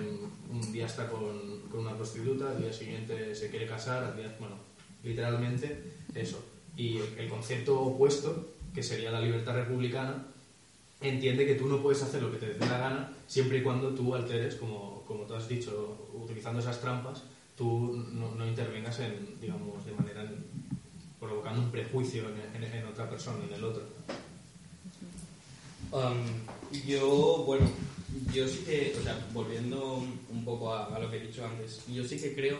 un día está con, con una prostituta, al día siguiente se quiere casar, al día, bueno, literalmente eso. Y el, el concepto opuesto, que sería la libertad republicana, entiende que tú no puedes hacer lo que te dé la gana siempre y cuando tú alteres, como, como tú has dicho, utilizando esas trampas, tú no, no intervengas en, digamos, de manera provocando un prejuicio en, en- en otra persona, en el otro. Um, yo, bueno, yo sí que, o sea, volviendo un poco a, a lo que he dicho antes, yo sí que creo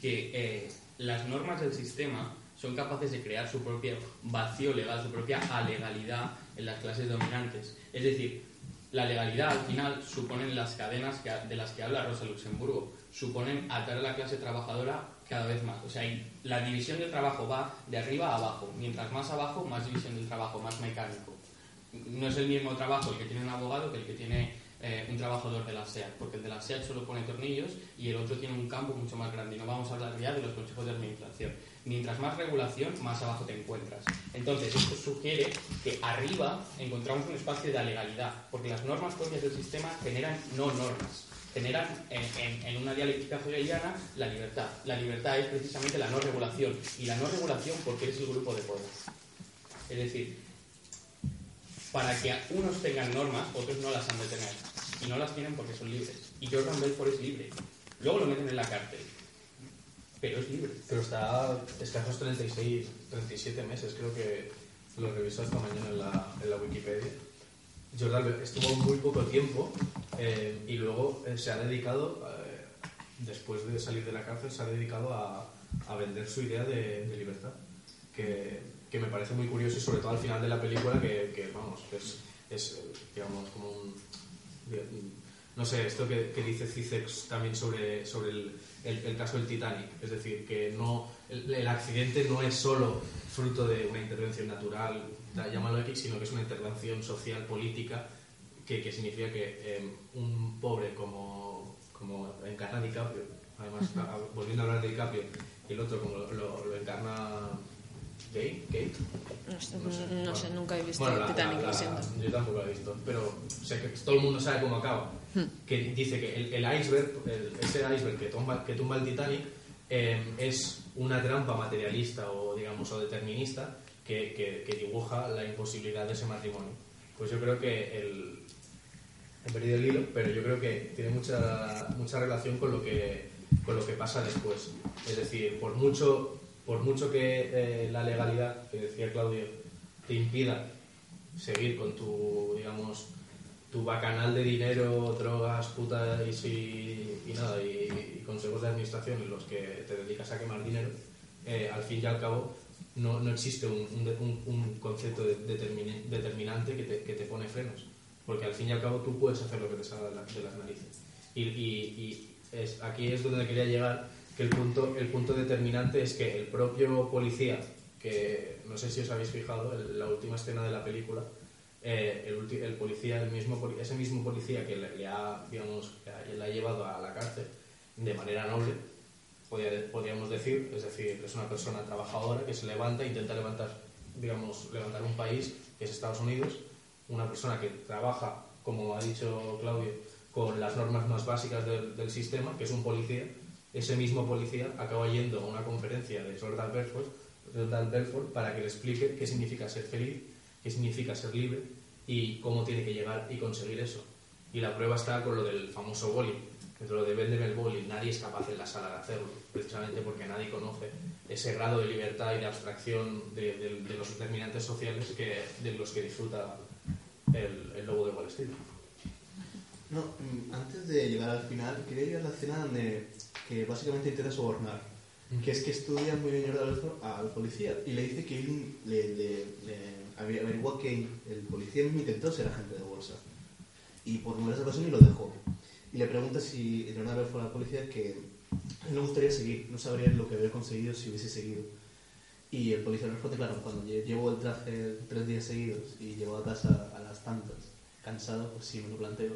que eh, las normas del sistema son capaces de crear su propio vacío legal, su propia alegalidad en las clases dominantes. Es decir, la legalidad al final suponen las cadenas de las que habla Rosa Luxemburgo, suponen atar a la clase trabajadora cada vez más. O sea, la división del trabajo va de arriba a abajo. Mientras más abajo, más división del trabajo, más mecánico no es el mismo trabajo el que tiene un abogado que el que tiene eh, un trabajador de la SEAT, porque el de la SEAT solo pone tornillos y el otro tiene un campo mucho más grande. Y no vamos a hablar ya de los consejos de administración. Mientras más regulación, más abajo te encuentras. Entonces, esto sugiere que arriba encontramos un espacio de legalidad, porque las normas propias del sistema generan no normas, generan en, una dialéctica hegeliana la libertad. La libertad es precisamente la no regulación, y la no regulación porque eres el grupo de poder. Es decir, para que unos tengan normas, otros no las han de tener. Y no las tienen porque son libres. Y Jordan Belfort es libre. Luego lo meten en la cárcel. Pero es libre. Pero está escasos 36, 37 meses, creo que lo revisó esta mañana en la, en la Wikipedia. Jordan estuvo muy poco tiempo eh, y luego eh, se ha dedicado, eh, después de salir de la cárcel, se ha dedicado a, a vender su idea de, de libertad, que, que me parece muy curioso y sobre todo al final de la película que, que, vamos, es, es, digamos, como un, no sé, esto que, que dice Cicex también sobre, sobre el, el, el caso del Titanic. Es decir, que no, el, el accidente no es solo fruto de una intervención natural, llámalo X, sino que es una intervención social, política, que, que significa que eh, un pobre como, como encarna DiCaprio, además, volviendo a hablar de DiCaprio, y el otro como lo, lo- lo encarna Gay, Kate, No sé, No sé, no sé, bueno. nunca he visto Bueno, Titanic, la- lo la- siento. Yo tampoco lo he visto, pero sé que todo el mundo sabe cómo acaba. Que dice que el, el iceberg, el- ese iceberg que tumba, que tumba el Titanic, eh, es una trampa materialista o, digamos, o determinista que, que- que dibuja la imposibilidad de ese matrimonio. Pues yo creo que el... He perdido el hilo, pero yo creo que tiene mucha, mucha relación con lo, que, con lo que pasa después. Es decir, por mucho, por mucho que eh, la legalidad, que decía Claudio, te impida seguir con tu, digamos, tu bacanal de dinero, drogas, putas y, y nada, y, consejos de administración en los que te dedicas a quemar dinero, eh, al fin y al cabo no, no existe un, un concepto determinante que te, que te pone frenos, porque al fin y al cabo tú puedes hacer lo que te salga de, de las narices. Y- y es, aquí es donde quería llegar, que el punto, el punto determinante es que el propio policía, que no sé si os habéis fijado, en la última escena de la película, eh, el, policía, el mismo, ese mismo policía que le, ha, digamos, le ha- le ha llevado a la cárcel de manera noble, podría- podríamos decir, es decir, es una persona trabajadora que se levanta, intenta levantar, digamos, levantar un país que es Estados Unidos, una persona que trabaja, como ha dicho Claudio, con las normas más básicas del, del sistema, que es un policía, ese mismo policía acaba yendo a una conferencia de Jordan Belfort, Jordan Belfort para que le explique qué significa ser feliz, qué significa ser libre y cómo tiene que llegar y conseguir eso. Y la prueba está con lo del famoso boli, dentro lo de vender el boli, nadie es capaz en la sala de hacerlo, precisamente porque nadie conoce ese grado de libertad y de abstracción de, de- de los determinantes sociales que, de los que disfruta el, el lobo de Wall Street. No, mm, antes de llegar al final, quería llegar a la escena donde que básicamente intenta sobornar. Que es que estudia muy bien Belfort al policía y le dice que él le, le- le aver- averigua que el policía mismo intentó ser agente de bolsa. Y por numerosas ocasiones lo dejó. Y le pregunta si Jordan Belfort al policía que no gustaría seguir, no sabría lo que habría conseguido si hubiese seguido. Y el policía le responde, claro, cuando lle- llevo el traje tres días seguidos y llego a casa a las tantas, cansado, pues sí, me lo planteo.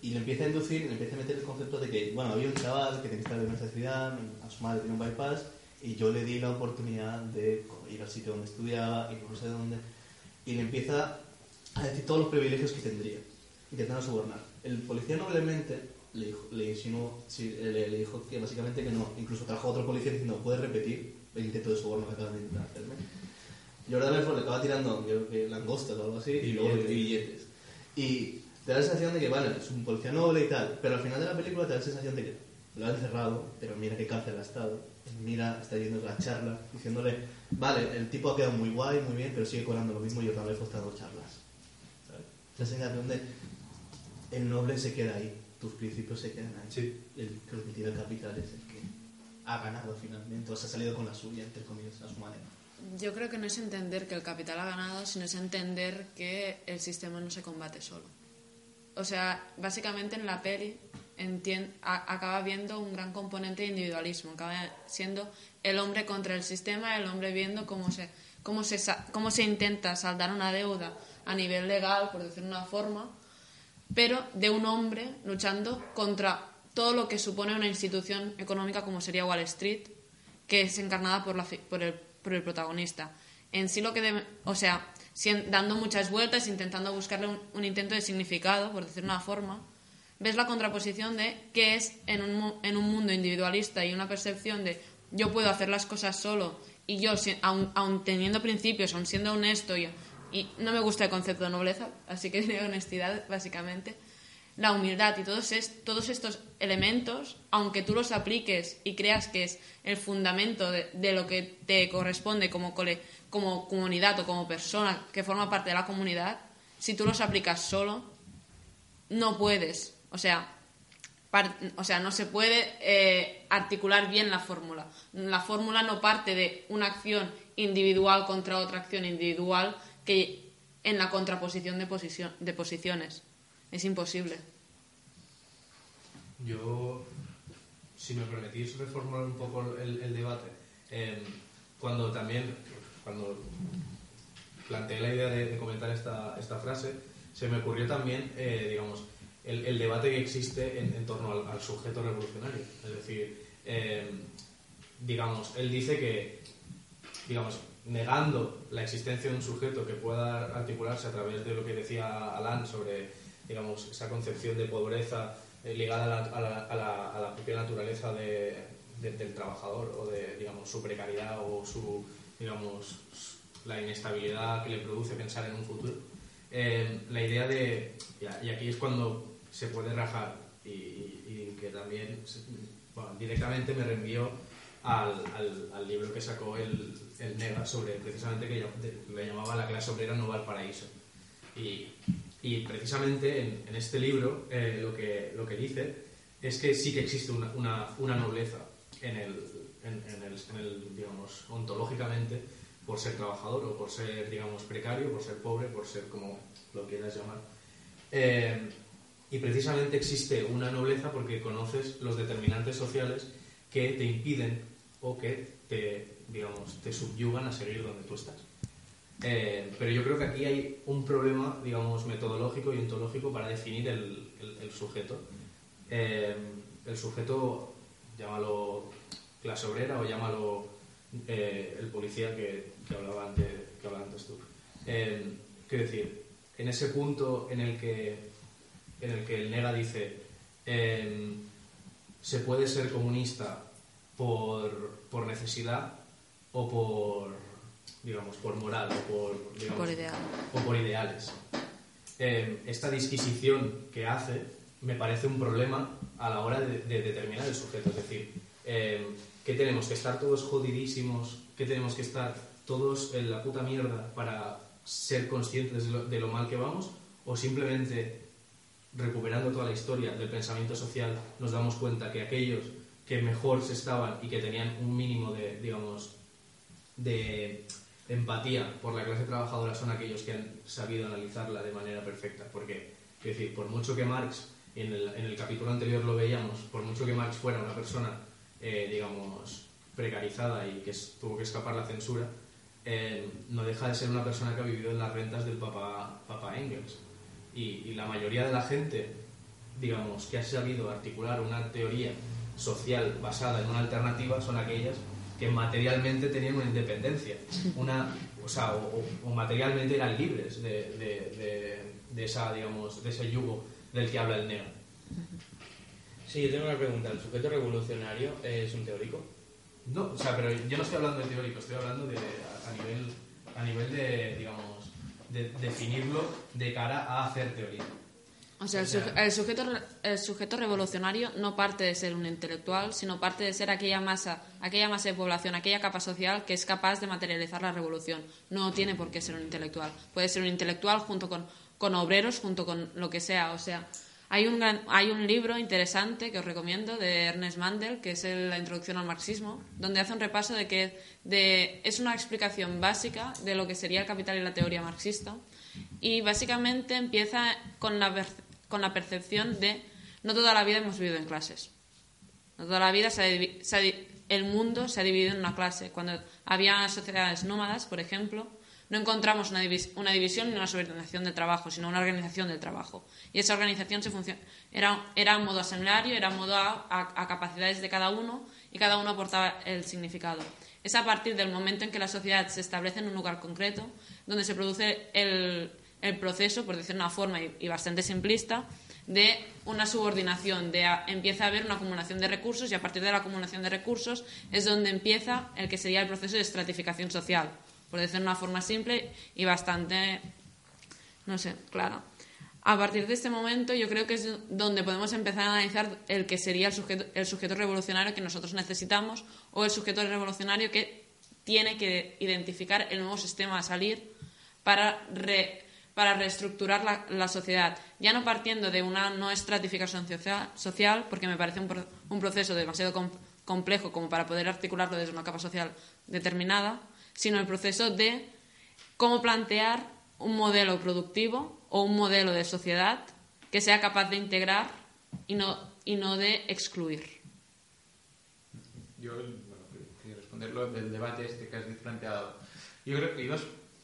Y le empieza a inducir, le empieza a meter el concepto de que, bueno, había un chaval que tenía que estar en esta ciudad, a su madre tenía un bypass, y yo le di la oportunidad de ir al sitio donde estudiaba, y no sé dónde, y le empieza a decir todos los privilegios que tendría, intentando sobornar. El policía noblemente le dijo, le insinuó, le, le dijo que básicamente que no, incluso trajo a otro policía diciendo, ¿puedes repetir el intento de soborno que acabas de intentar hacerme? Jordan Belfort le acaba tirando, creo que langostas o algo así, y, luego billetes. y billetes. Y te da la sensación de que, vale, es un policía noble y tal, pero al final de la película te da la sensación de que lo han encerrado, pero mira qué cárcel ha estado, mira, está yendo a la charla, diciéndole, vale, el tipo ha quedado muy guay, muy bien, pero sigue cobrando lo mismo y Belfort está dando charlas. ¿sabes? Esa sensación de el noble se queda ahí, tus principios se quedan ahí. Sí. El que lo que tiene el capital es el que ha ganado finalmente, o se ha salido con la suya, entre comillas, a su manera. Yo creo que no es entender que el capital ha ganado, sino es entender que el sistema no se combate solo. O sea, básicamente en la peli entien- a- acaba viendo un gran componente de individualismo, acaba siendo el hombre contra el sistema, el hombre viendo cómo se, cómo se, cómo se intenta saldar una deuda a nivel legal, por decirlo de una forma, pero de un hombre luchando contra todo lo que supone una institución económica como sería Wall Street, que es encarnada por, la, el, por el protagonista. En sí lo que debe, o sea, dando muchas vueltas, intentando buscarle un, un intento de significado, por decirlo de una forma, ves la contraposición de qué es en un, en un mundo individualista y una percepción de yo puedo hacer las cosas solo y yo, si- aun, teniendo principios, aun siendo honesto y, y no me gusta el concepto de nobleza, así que de honestidad, básicamente, la humildad y todos, es- todos estos elementos, aunque tú los apliques y creas que es el fundamento de, de lo que te corresponde como, cole- como comunidad o como persona que forma parte de la comunidad, si tú los aplicas solo, no puedes. O sea, o sea no se puede eh, articular bien la fórmula. La fórmula no parte de una acción individual contra otra acción individual que en la contraposición de, posición, de posiciones. Es imposible. Yo, si me permitís reformular un poco el, el debate, eh, cuando también, cuando planteé la idea de, de comentar esta, esta frase, se me ocurrió también, eh, digamos, el, el debate que existe en, en torno al, al sujeto revolucionario. Es decir, eh, digamos, él dice que, digamos, negando la existencia de un sujeto que pueda articularse a través de lo que decía Alan sobre, digamos, esa concepción de pobreza eh, ligada a la, a la- a la- a la propia naturaleza de- de- del trabajador o de, digamos, su precariedad o su, digamos, la inestabilidad que le produce pensar en un futuro. Eh, la idea de, y aquí es cuando se puede rajar y, que también directamente me reenvió al, al- libro que sacó el, el Nega sobre precisamente que le llamaba La clase obrera no va al paraíso. Y, y precisamente en, este libro eh, lo, que, lo que dice es que sí que existe una, una, nobleza en el, en, en el, en el, digamos, ontológicamente por ser trabajador o por ser, digamos, precario, por ser pobre, por ser como lo quieras llamar. Eh, y precisamente existe una nobleza porque conoces los determinantes sociales que te impiden o que te, digamos, te subyugan a seguir donde tú estás. Eh, pero yo creo que aquí hay un problema, digamos, metodológico y ontológico para definir el, el- sujeto. Eh, el sujeto, llámalo clase obrera o llámalo eh, el policía que, que hablaba antes, que hablaba antes tú. Quiero decir, en ese punto en el que, en el, que el Nega dice eh, se puede ser comunista por, por necesidad o por, digamos, por moral o por, digamos, Por ideal. o por ideales. Eh, esta disquisición que hace me parece un problema a la hora de, de determinar el sujeto. Es decir, eh, que tenemos que estar todos jodidísimos, que tenemos que estar todos en la puta mierda para ser conscientes de lo, de lo mal que vamos, o simplemente recuperando toda la historia del pensamiento social nos damos cuenta que aquellos que mejor se estaban y que tenían un mínimo de, digamos, de empatía por la clase trabajadora son aquellos que han sabido analizarla de manera perfecta. Porque, es decir, por mucho que Marx, en el, en el capítulo anterior lo veíamos, por mucho que Marx fuera una persona, eh, digamos, precarizada y que tuvo que escapar la censura, eh, no deja de ser una persona que ha vivido en las rentas del papá, papá Engels. Y, y la mayoría de la gente, digamos, que ha sabido articular una teoría social basada en una alternativa son aquellas que materialmente tenían una independencia, una, o, sea, o, o- materialmente eran libres de, de- de- de esa, digamos, de ese yugo del que habla el Neo. Sí, yo tengo una pregunta. ¿El sujeto revolucionario es un teórico? No, o sea, pero yo no estoy hablando de teórico, estoy hablando de a, a nivel, a nivel de, digamos, de definirlo de cara a hacer teoría. O sea, el, O sea- suje- el sujeto, el sujeto revolucionario no parte de ser un intelectual, sino parte de ser aquella masa, aquella masa de población, aquella capa social que es capaz de materializar la revolución. No tiene por qué ser un intelectual. Puede ser un intelectual junto con, con obreros, junto con lo que sea. O sea, hay un, hay un libro interesante que os recomiendo de Ernest Mandel, que es la introducción al marxismo, donde hace un repaso de que de, es una explicación básica de lo que sería el capital y la teoría marxista. Y básicamente empieza con la, con la percepción de no toda la vida hemos vivido en clases. No toda la vida el mundo se ha dividido en una clase. Cuando había sociedades nómadas, por ejemplo, no encontramos una, divis- una división ni una subordinación del trabajo, sino una organización del trabajo. Y esa organización se era, era a modo asambleario, era a modo a, capacidades de cada uno y cada uno aportaba el significado. Es a partir del momento en que la sociedad se establece en un lugar concreto donde se produce el, el proceso, por decir una forma y, bastante simplista, de una subordinación, de empieza a haber una acumulación de recursos y a partir de la acumulación de recursos es donde empieza el que sería el proceso de estratificación social, por decir una forma simple y bastante, no sé, clara. A partir de este momento yo creo que es donde podemos empezar a analizar el que sería el sujeto, el sujeto revolucionario que nosotros necesitamos o el sujeto revolucionario que tiene que identificar el nuevo sistema a salir para, para reestructurar la, sociedad. Ya no partiendo de una no estratificación social, porque me parece un, pro- un proceso demasiado com- complejo como para poder articularlo desde una capa social determinada, sino el proceso de cómo plantear un modelo productivo o un modelo de sociedad que sea capaz de integrar y no, y no de excluir. Yo, bueno, quería responderlo del debate este que has planteado. Yo creo que ibas,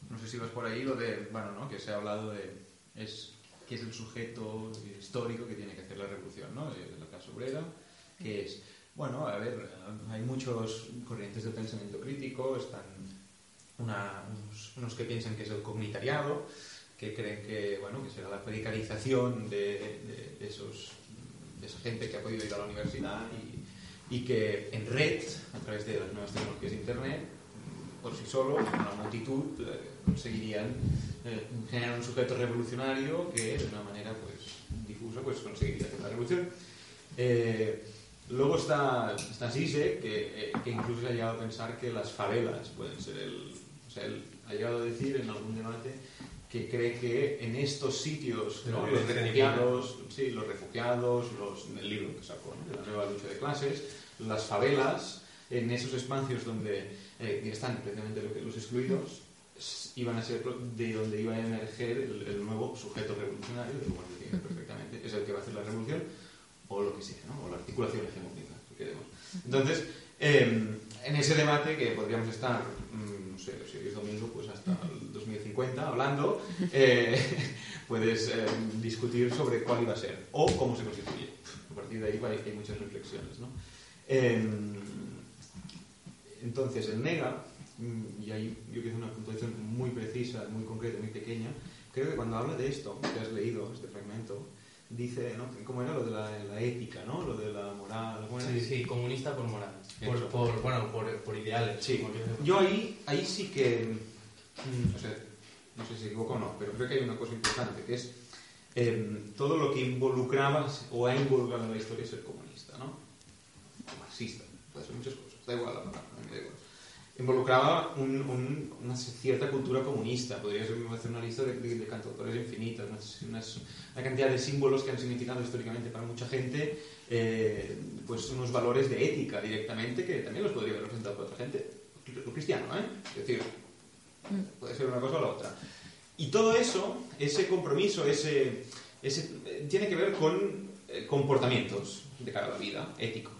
no sé si ibas por ahí, lo de, bueno, ¿no? Que se ha hablado de, es, que es el sujeto histórico que tiene que hacer la revolución, ¿no? La clase obrera, que es, bueno, a ver, hay muchos corrientes de pensamiento crítico, están una- unos, que piensan que es el comunitariado, que creen que, bueno, que será la precarización de, esos, de esa gente que ha podido ir a la universidad y, que en red, a través de las nuevas tecnologías de Internet, por sí solo, una multitud, eh, conseguirían eh, generar un sujeto revolucionario que de una manera pues, difusa pues, conseguiría hacer la revolución. Eh, luego está, está eh, que incluso se ha llegado a pensar que las favelas pueden ser el... Sea, él ha llegado a decir en algún debate que cree que en estos sitios, ¿no? Lo los que refugiados, sí, los refugiados, los, el libro que sacó, ¿no? de la nueva lucha de clases, las favelas, en esos espacios donde eh, están precisamente lo que- los excluidos, iban a ser de donde iba a emerger el, el nuevo sujeto revolucionario, decía perfectamente, es el que va a hacer la revolución, o lo que sea, ¿no? o la articulación hegemónica. Entonces, eh, en ese debate que podríamos estar, mm, no sé, si es domingo, pues hasta el 2050 hablando, eh, puedes eh, discutir sobre cuál iba a ser o cómo se constituye. A partir de ahí hay, hay muchas reflexiones. ¿no? Em, entonces, el nega, mm, y ahí yo quiero una puntuación muy precisa, muy concreta, muy pequeña, creo que cuando habla de esto, que has leído, este fragmento, dice, ¿no? ¿Cómo era lo de la, la ética, ¿no? Lo de la moral. Sí, sí, comunista por moral. Por, por- bueno, por, por ideales. Sí, yo ahí, ahí sí que, mm, o sea, no sé si equivoco o no, pero creo que hay una cosa importante, que es em, todo lo que involucraba o ha involucrado en la historia ser comunista, ¿no? O marxista, puede ser muchas cosas, da igual la palabra, me da igual. Involucraba un- un- una cierta cultura comunista, podría ser hacer una lista de, de, de cantautores infinitas, unas- una cantidad de símbolos que han significado históricamente para mucha gente eh, pues unos valores de ética directamente que también los podría haber representado para otra gente, lo cristiano, ¿eh? Es decir, puede ser una cosa o la otra. Y todo eso, ese compromiso, ese, ese tiene que ver con eh, comportamientos de cara a la vida, éticos,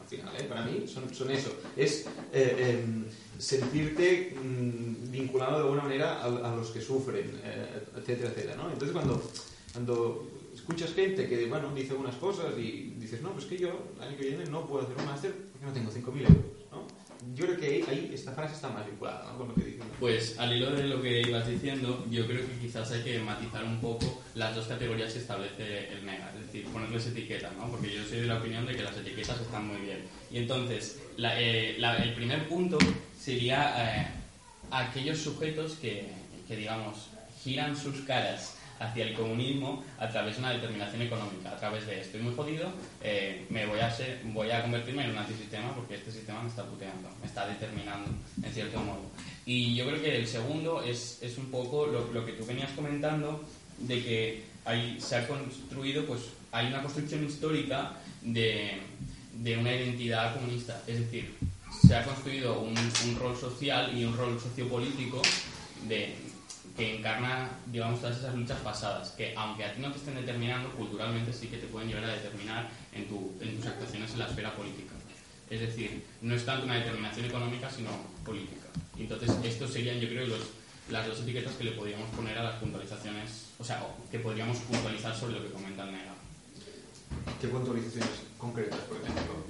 al final, ¿eh? para mí son, son eso. Es eh, em, sentirte mm, vinculado de alguna manera a, a los que sufren, eh, etcétera, etcétera. ¿no? Entonces cuando, cuando escuchas gente que bueno, dice algunas cosas y dices, no, pues que yo el año que viene no puedo hacer un máster porque no tengo 5.000 euros. ¿no? Yo creo que ahí, ahí esta frase está más vinculada ¿no? con lo que dicen. Pues al hilo de lo que ibas diciendo, yo creo que quizás hay que matizar un poco las dos categorías que establece el MEGA, es decir, ponerles etiquetas, ¿no? Porque yo soy de la opinión de que las etiquetas están muy bien. Y entonces, la- eh, la- el primer punto sería eh, aquellos sujetos que, que, digamos, giran sus caras hacia el comunismo a través de una determinación económica, a través de estoy muy jodido, eh, me voy a, ser, voy a convertirme en un antisistema porque este sistema me está puteando, me está determinando en cierto modo. Y yo creo que el segundo es, es un poco lo, lo que tú venías comentando de que hay, se ha construido, pues hay una construcción histórica de, de una identidad comunista, es decir, se ha construido un, un rol social y un rol sociopolítico de, que encarna, digamos, todas esas luchas pasadas, que aunque a ti no te estén determinando, culturalmente sí que te pueden llevar a determinar en, tu, en tus actuaciones en la esfera política. Es decir, no es tanto una determinación económica, sino política. Entonces, estos serían, yo creo, las dos etiquetas que le podríamos poner a las puntualizaciones, o sea, que podríamos puntualizar sobre lo que comenta el. ¿Qué puntualizaciones concretas, por ejemplo,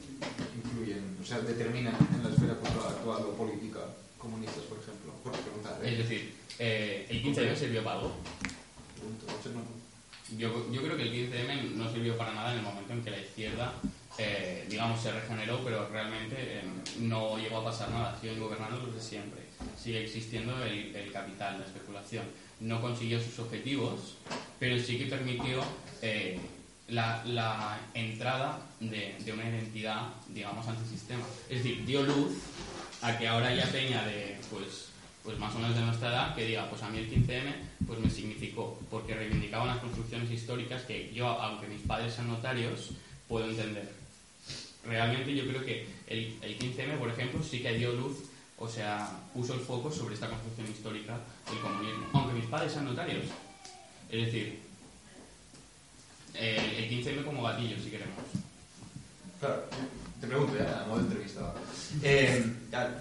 influyen, o sea, determinan en la esfera cultural actual o política comunistas, por ejemplo? Por preguntar, ¿eh? Es decir, eh, ¿el 15M sirvió para algo? Yo, yo creo que el 15M no sirvió para nada en el momento en que la izquierda, eh, digamos, se regeneró, pero realmente eh, no llegó a pasar nada. Siguen gobernando los de siempre. Sigue existiendo el, el capital, la especulación. No consiguió sus objetivos, pero sí que permitió eh, la, entrada de, una identidad, digamos, antisistema. Es decir, dio luz a que ahora ya Peña de, pues, pues más o menos de nuestra edad, que diga, pues a mí el 15M pues me significó, porque reivindicaba unas construcciones históricas que yo, aunque mis padres sean notarios, puedo entender. Realmente yo creo que el, el 15M, por ejemplo, sí que dio luz, o sea, puso el foco sobre esta construcción histórica del comunismo, aunque mis padres sean notarios. Es decir, el 15M como gatillo, si queremos. Claro, te pregunto ya, a modo de entrevista. Eh,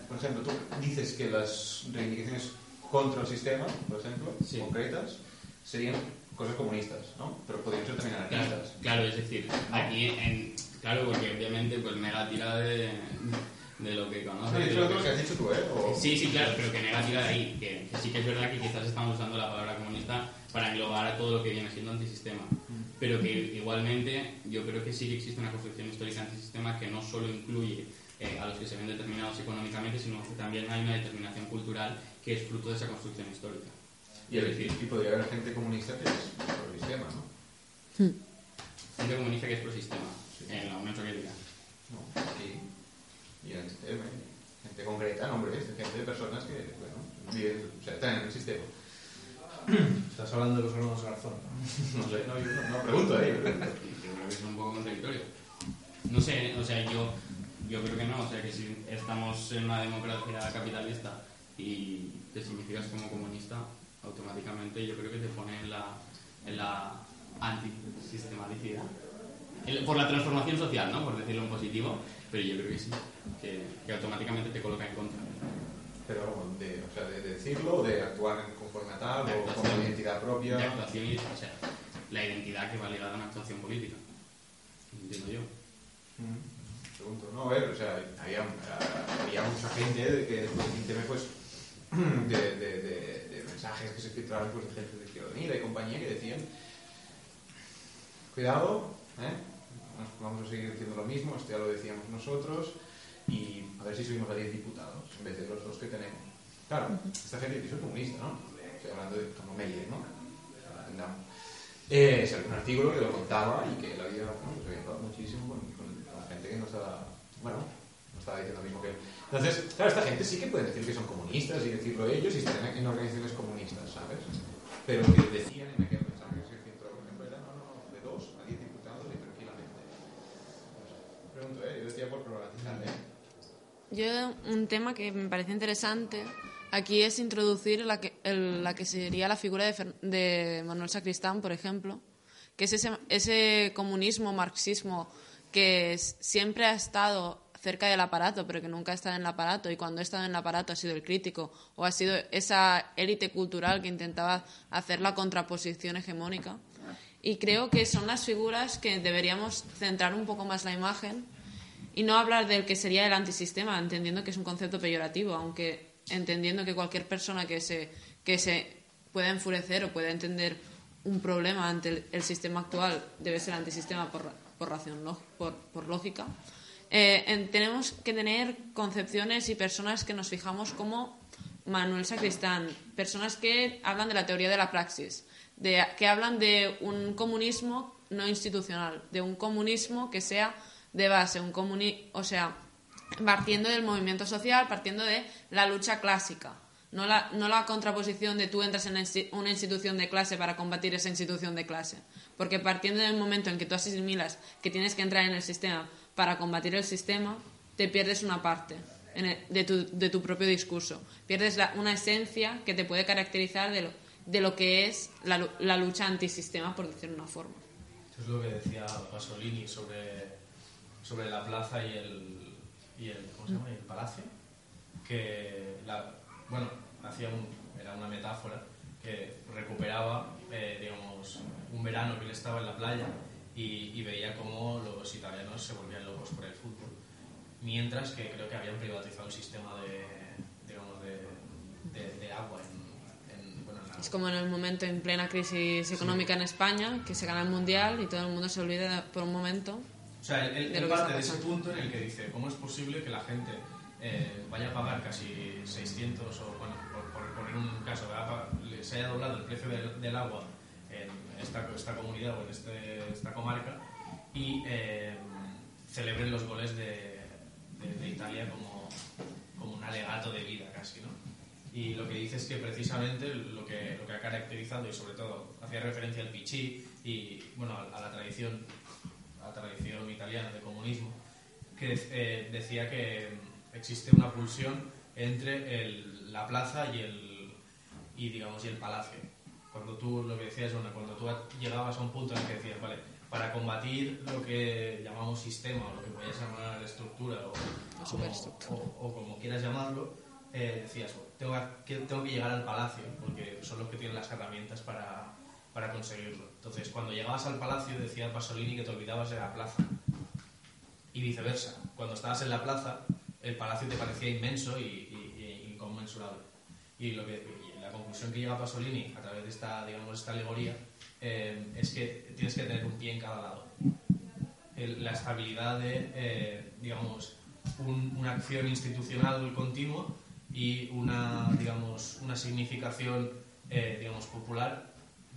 por ejemplo, tú dices que las reivindicaciones contra el sistema, por ejemplo, Sí. concretas, serían cosas comunistas, ¿no? Pero podrían ser también Claro, anarquistas. claro, es decir, aquí, en, claro, porque obviamente pues Mega tira de, de lo que conoce. No, de eso lo que has dicho tú, ¿eh? O- Sí, sí, claro, pero que Nega tira de ahí, que, que sí que es verdad que quizás estamos usando la palabra comunista para englobar a todo lo que viene siendo antisistema, pero que igualmente yo creo que sí que existe una construcción histórica antisistema que no solo incluye eh, a los que se ven determinados económicamente, sino que también hay una determinación cultural que es fruto de esa construcción histórica. Y, Es decir, y podría haber gente comunista que es el sistema, ¿no? gente comunista que es prosistema, en la Unión Soviética. No, aquí. Y en el sistema. y Gente concreta, nombres, de gente de personas que, bueno, viven, o sea, están en el sistema. Estás hablando de los hermanos Garzón. No sé, no, yo no, pregunto, ¿eh? Yo creo que es un poco contradictorio. No sé, o sea, yo, yo creo que no, o sea, que si estamos en una democracia capitalista y te significas como comunista, automáticamente yo creo que te pone en la, en la antisistematicidad. Por la transformación social, ¿no? Por decirlo en positivo, pero yo creo que sí, que, que automáticamente te coloca en contra. Pero de, o sea, de, decirlo, de actuar en conforme a tal, De o con una identidad propia. De actuación, y- o sea, la identidad que va ligada a una actuación política. Entiendo yo. Mm, Pregunto, no, a ver, o sea, había, había mucha gente de que después del 15M, pues, de, de, mensajes que se filtraron pues, de gente de Izquierda Unida y compañía que decían, cuidado, ¿eh? Vamos a seguir diciendo lo mismo, esto ya lo decíamos nosotros, y a ver si subimos a 10 diputados en vez de los dos que tenemos. Claro, esta gente es comunista, ¿no? Estoy hablando de como Meyer, ¿no? Eh, salió un artículo que lo contaba y que él había, bueno, pues había muchísimo con, con- con gente que no estaba, bueno, no estaba diciendo lo mismo que él. Entonces, claro, esta gente sí que puede decir que son comunistas y decirlo ellos y están en, organizaciones comunistas, ¿sabes? Pero que decían en aquel mensaje que se por ejemplo, era, no, no, de dos a diez diputados y tranquilamente. Pregunto, ¿eh? Yo decía por problematizar, ¿eh? Yo, un tema que me parece interesante aquí es introducir la que, la que sería la figura de, Manuel Sacristán, por ejemplo, que es ese, ese comunismo, marxismo, que siempre ha estado cerca del aparato, pero que nunca ha estado en el aparato, y cuando ha estado en el aparato ha sido el crítico, o ha sido esa élite cultural que intentaba hacer la contraposición hegemónica. Y creo que son las figuras que deberíamos centrar un poco más la imagen y no hablar del que sería el antisistema, entendiendo que es un concepto peyorativo, aunque entendiendo que cualquier persona que se, que se pueda enfurecer o pueda entender un problema ante el, el sistema actual debe ser antisistema por, por, ración, por, por lógica. Eh, en- tenemos que tener concepciones y personas que nos fijamos como Manuel Sacristán, personas que hablan de la teoría de la praxis, de, que hablan de un comunismo no institucional, de un comunismo que sea de base, un comuni o sea, partiendo del movimiento social, partiendo de la lucha clásica, no la, no la contraposición de tú entras en una institución de clase para combatir esa institución de clase, porque partiendo del momento en que tú asimilas que tienes que entrar en el sistema para combatir el sistema, te pierdes una parte en el- de, tu, de tu propio discurso, pierdes la- una esencia que te puede caracterizar de lo, de lo que es la, la lucha antisistema, por decirlo de una forma. Eso es lo que decía Pasolini sobre, sobre la plaza y el, y el, ¿cómo se llama? Y el palacio. Que, la, bueno, hacía un, era una metáfora que recuperaba, eh, digamos, un verano que él estaba en la playa y, y veía cómo los italianos se volvían locos por el fútbol. Mientras que creo que habían privatizado el sistema de, digamos, de, de, de agua en, en, bueno, en la- Es como en el momento en plena crisis económica en España, que se gana el mundial y todo el mundo se olvida por un momento. O sea, él, él- parte de ese punto en el que dice, ¿cómo es posible que la gente eh, vaya a pagar casi 600 o, bueno, por, por poner un caso, se haya doblado el precio del, del agua en esta, esta comunidad o en este- esta comarca y eh, celebren los goles de, de- de Italia como, como un alegato de vida casi, ¿no? Y lo que dice es que precisamente lo que, lo que ha caracterizado y sobre todo hacía referencia al pichí y bueno, a, a la tradición la tradición italiana de comunismo, que eh, decía que existe una pulsión entre el- la plaza y el, y, digamos, y el palacio. Cuando tú, lo que decías, bueno, cuando tú llegabas a un punto en el que decías, vale, para combatir lo que llamamos sistema o lo que puedes llamar estructura o, O superestructura. o- o como quieras llamarlo, eh, decías, tengo que, tengo que llegar al palacio porque son los que tienen las herramientas para, para conseguirlo. Entonces, cuando llegabas al palacio, decía Pasolini que te olvidabas de la plaza. Y viceversa, cuando estabas en la plaza, el palacio te parecía inmenso y, y- y inconmensurable. Y, lo que, y la conclusión que llega Pasolini a través de esta, digamos, esta alegoría eh, es que tienes que tener un pie en cada lado. La estabilidad de, eh, digamos, un- una acción institucional continua y una, digamos, una significación, eh, digamos, popular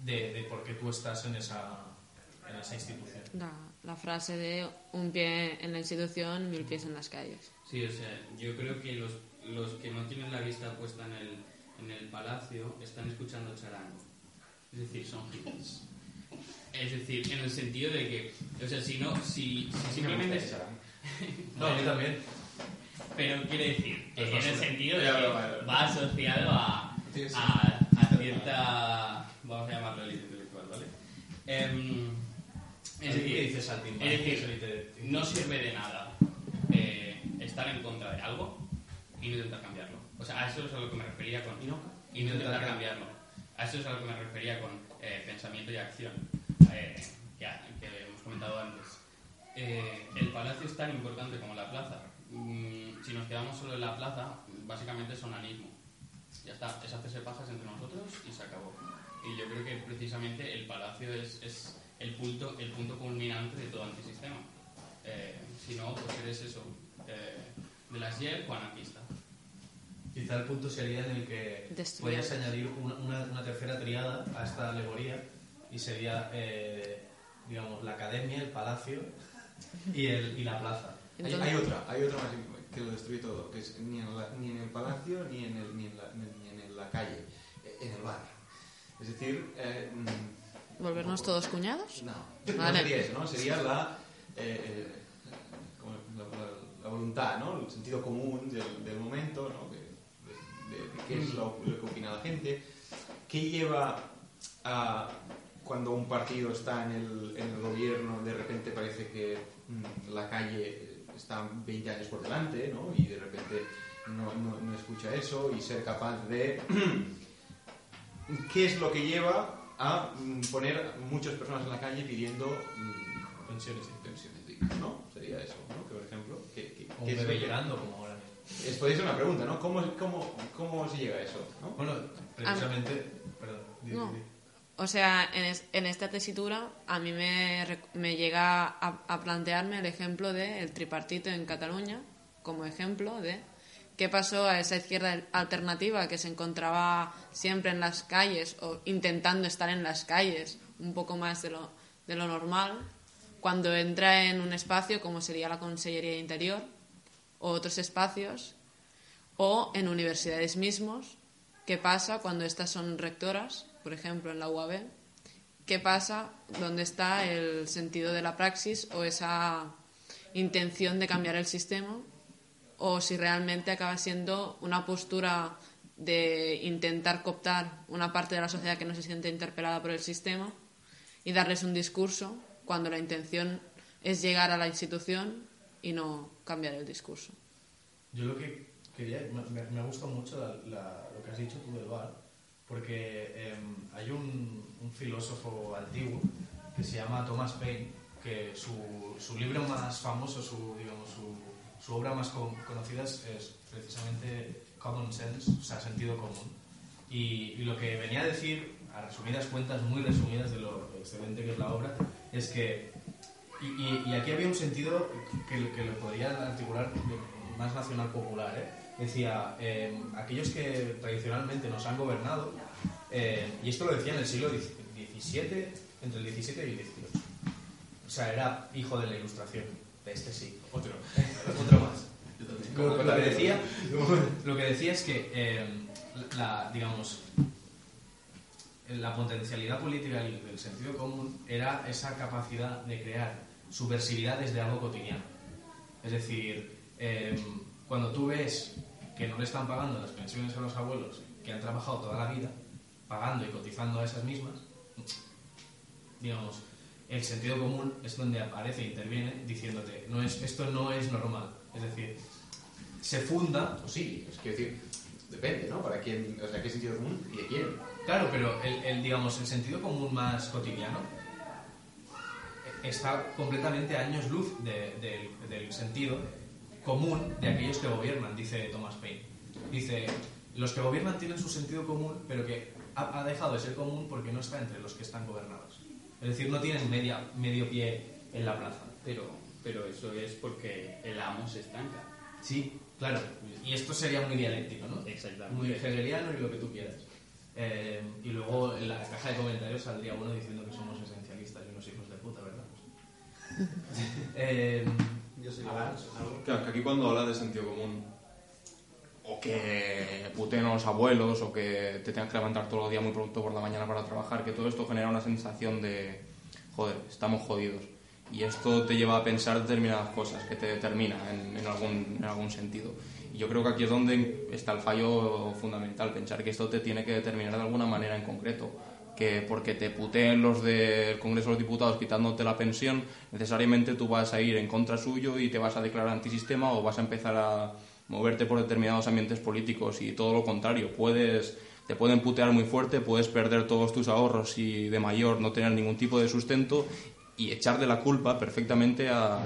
de, de por qué tú estás en esa, en esa institución. La, la frase de un pie en la institución, mil pies en las calles. Sí, o sea, yo creo que los, los que no tienen la vista puesta en el, en el palacio están escuchando charango. Es decir, son hippies. Es decir, en el sentido de que, o sea, si no, si, si simplemente... No, a mí también. Pero quiere decir, en el sentido de que va asociado a, a, a cierta, vamos a llamarlo élite intelectual, ¿vale? Em, es ¿Qué decir, dices al es decir, no sirve de nada eh, estar en contra de algo y no intentar cambiarlo. O sea, a eso es a lo que me refería con... Y no, y no intentar cambiarlo. A eso es a lo que me refería con eh, pensamiento y acción, eh, ya, que hemos comentado antes. El palacio es tan importante como la plaza. Mm, si nos quedamos solo en la plaza, básicamente es onanismo. Ya está, es hacerse pajas entre nosotros y se acabó. Y yo creo que precisamente el palacio es, es el, punto, el punto culminante de todo antisistema. Eh, si no, pues eres eso, eh, de las YEP o anarquista. Quizá el punto sería en el que Destruir. podías añadir una, una- una tercera triada a esta alegoría y sería, eh, digamos, la academia, el palacio y, el, y la plaza. Hay, Entonces- hay otra, hay otra más que lo destruye todo, que es ni en, la- ni en el palacio ni en, el- ni en la, ni en la calle, en el bar. Es decir, eh, mm, ¿Volvernos todos cuñados? no, Vale. no sería eso, ¿no? Sería la, eh, eh, la, la- la voluntad, ¿no? El sentido común del, del momento, ¿no? De, de- de- de qué es lo, lo que opina la gente. ¿Qué lleva a cuando un partido está en el, en el gobierno, de repente parece que mm, la calle está 20 años por delante, ¿no? Y de repente no, no- no escucha eso y ser capaz de... ¿Qué es lo que lleva a mm, poner muchas personas en la calle pidiendo mm, Pensiones. pensiones dignas, ¿no? Sería eso, ¿no? Que, por ejemplo, ¿qué, qué- O bebé que- llorando, como ahora. Es, podría ser una pregunta, ¿no? ¿Cómo, cómo, cómo se llega a eso? ¿no? Bueno, precisamente... Perdón. di- No. di- O sea, en, es- en esta tesitura a mí me, me llega a, a plantearme el ejemplo del tripartito en Cataluña, como ejemplo de qué pasó a esa izquierda alternativa que se encontraba siempre en las calles o intentando estar en las calles un poco más de lo, de lo normal, cuando entra en un espacio como sería la Consellería de Interior o otros espacios, o en universidades mismos, ¿Qué pasa cuando estas son rectoras, por ejemplo en la UAB? ¿Qué pasa dónde está el sentido de la praxis o esa intención de cambiar el sistema? O si realmente acaba siendo una postura de intentar cooptar una parte de la sociedad que no se siente interpelada por el sistema y darles un discurso cuando la intención es llegar a la institución y no cambiar el discurso. Yo lo que quería, me, me- ha gustado mucho la- la- lo que has dicho tú del bar, porque em, hay un, un filósofo antiguo que se llama Thomas Paine, que su, su libro más famoso, su, digamos, su, su obra más con- conocida es, precisamente Common Sense, o sea, sentido común. Y, y lo que venía a decir, a resumidas cuentas, muy resumidas de lo excelente que es la obra, es que y, y- y aquí había un sentido que, que lo podrían articular más nacional popular. ¿eh? Decía, eh, aquellos que tradicionalmente nos han gobernado, eh, y esto lo decía en el siglo XVII, entre el XVII y el XVIII. O sea, era hijo de la ilustración. De este sí. Otro. Otro más. Lo, lo que decía, lo que decía es que, eh, la, digamos, la potencialidad política del sentido común era esa capacidad de crear subversividad desde algo cotidiano. Es decir, eh, cuando tú ves que no le están pagando las pensiones a los abuelos que han trabajado toda la vida, pagando y cotizando a esas mismas, digamos, el sentido común es donde aparece e interviene diciéndote, no es, esto no es normal. Es decir, se funda O sí, es decir, depende, ¿no? Para quién, o sea, qué sentido común y de quién. Claro, pero el, digamos, el sentido común más cotidiano está completamente a años luz de- del- del sentido común de aquellos que gobiernan, dice Thomas Paine. Dice, los que gobiernan tienen su sentido común, pero que ha, ha dejado de ser común porque no está entre los que están gobernados. Es decir, no tienen media, medio pie en la plaza. Pero, pero eso es porque el amo se estanca. Sí, claro. Y esto sería muy dialéctico, ¿no? Exactamente. Muy hegeliano y lo que tú quieras. Eh, y luego en la caja de comentarios saldría uno diciendo que somos esencialistas y unos hijos de puta, ¿verdad? Eh, Yo soy Claro, que aquí cuando habla de sentido común, o que puteen a los abuelos, o que te tengas que levantar todos los días muy pronto por la mañana para trabajar, que todo esto genera una sensación de, joder, estamos jodidos. Y esto te lleva a pensar determinadas cosas, que te determina en, en algún, en algún sentido. Y yo creo que aquí es donde está el fallo fundamental, pensar que esto te tiene que determinar de alguna manera en concreto que porque te puteen los del Congreso de los Diputados quitándote la pensión, necesariamente tú vas a ir en contra suyo y te vas a declarar antisistema o vas a empezar a moverte por determinados ambientes políticos y todo lo contrario, puedes te pueden putear muy fuerte, puedes perder todos tus ahorros y de mayor no tener ningún tipo de sustento y echarle la culpa perfectamente a,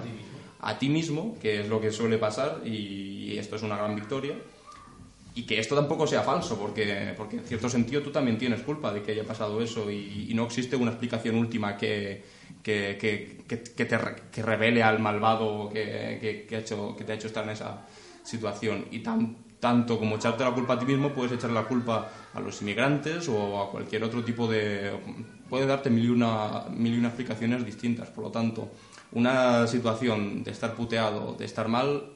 a ti mismo, que es lo que suele pasar y esto es una gran victoria. Y que esto tampoco sea falso, porque, porque en cierto sentido tú también tienes culpa de que haya pasado eso y, y no existe una explicación última que, que, que, que- te que revele al malvado que ha hecho, que te ha hecho estar en esa situación. Y tan, tanto como echarte la culpa a ti mismo, puedes echar la culpa a los inmigrantes o a cualquier otro tipo de... Puede darte mil y una, mil y una explicaciones distintas. Por lo tanto, una situación de estar puteado, de estar mal,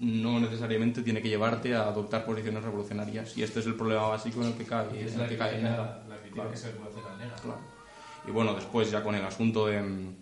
no necesariamente tiene que llevarte a adoptar posiciones revolucionarias. Y este es el problema básico en el que cae. es en la que cae la que. Claro. Y bueno, después ya con el asunto de mm,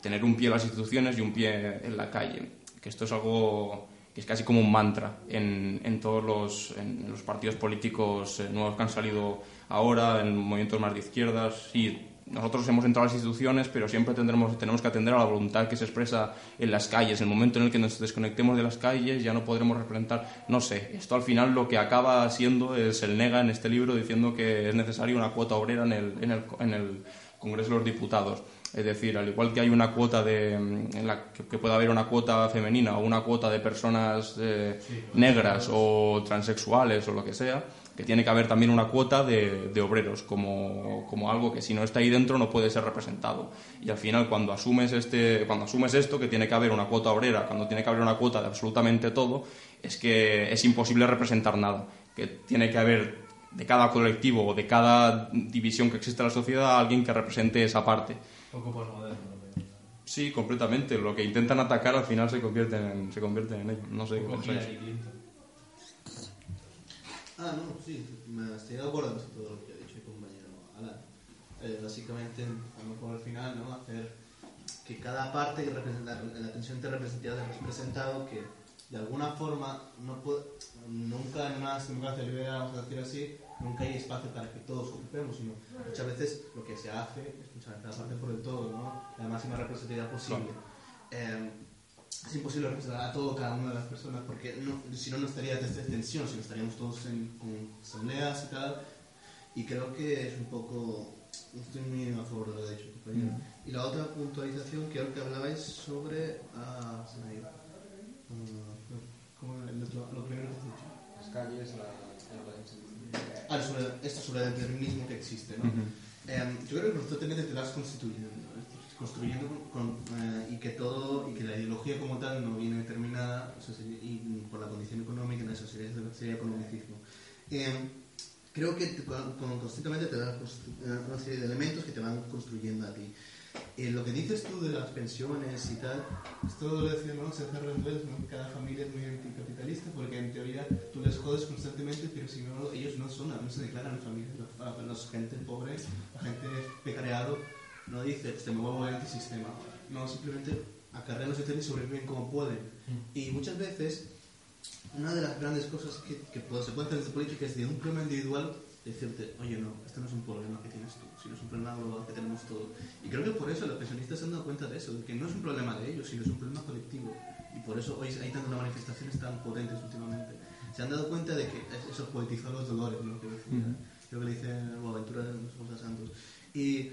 tener un pie en las instituciones y un pie en la calle, que esto es algo que es casi como un mantra en, en todos los, en los partidos políticos eh, nuevos que han salido ahora, en movimientos más de izquierdas. Sí, nosotros hemos entrado a las instituciones, pero siempre tendremos, tenemos que atender a la voluntad que se expresa en las calles. El momento en el que nos desconectemos de las calles ya no podremos representar, no sé, esto al final lo que acaba siendo es el nega en este libro diciendo que es necesaria una cuota obrera en el, en el, en el Congreso de los Diputados. Es decir, al igual que hay una cuota de, mm, en la que, pueda haber una cuota femenina o una cuota de personas eh, negras o transexuales o lo que sea, que tiene que haber también una cuota de, de obreros como, como algo que si no está ahí dentro no puede ser representado. Y al final cuando asumes, este, cuando asumes esto, que tiene que haber una cuota obrera, cuando tiene que haber una cuota de absolutamente todo, es que es imposible representar nada. Que tiene que haber de cada colectivo o de cada división que existe en la sociedad alguien que represente esa parte. Poco veo. Sí, completamente. Lo que intentan atacar al final se convierten en, se convierten en ello. No sé qué pensáis. Ah, no, sí, me estoy de acuerdo con todo lo que ha dicho el compañero Alan. Eh, básicamente, a lo mejor al final, ¿no? Hacer que cada parte que representa, la atención te representativa te representado que de alguna forma no puede, nunca en una democracia liberal, vamos a decir así, nunca hay espacio para que todos ocupemos, sino muchas veces lo que se hace es muchas veces la parte por el todo, ¿no? La máxima representatividad posible. Eh, es imposible representar a todo cada una de las personas porque no, si no, no estaría esta extensión, si no estaríamos todos en con asambleas y tal. Y creo que es un poco. No estoy muy a favor de lo que ha dicho el compañero. Y la otra puntualización, creo que hablabais sobre. Ah, se me ha ido. Ah, ¿cómo otro- lo primero que has dicho? Las calles, la, la- Ah, sobre, esto sobre el determinismo que existe, ¿no? Em, yo creo que constantemente te vas constituyendo, construyendo con- eh, y que todo, y que la ideología como tal no viene determinada eso sería- y por la condición económica, en eso sería, sería economicismo. Em, creo que con- con- constantemente te dan eh, una serie de elementos que te van construyendo a ti. Eh, lo que dices tú de las pensiones y tal, esto lo decía ¿no? Sergio Rendueles, ¿no? cada familia es muy anticapitalista porque en teoría tú les jodes constantemente, pero si no, ellos no son, no se declaran familias. La, la- la gente pobre, la gente pecareado, no dice, este me vuelvo antisistema. No, simplemente acarrean los y sobreviven como pueden. Y muchas veces, una de las grandes cosas que, que se puede hacer desde política es de un problema individual decirte, oye, no, esto no es un problema que tienes tú, sino es un problema global que tenemos todos. Y creo que por eso los pensionistas se han dado cuenta de eso, de que no es un problema de ellos, sino es un problema colectivo. Y por eso hoy hay tantas manifestaciones tan potentes últimamente. Se han dado cuenta de que es- eso poetizó los dolores, ¿no? Que decía, creo que le dice Boaventura de los Santos. Y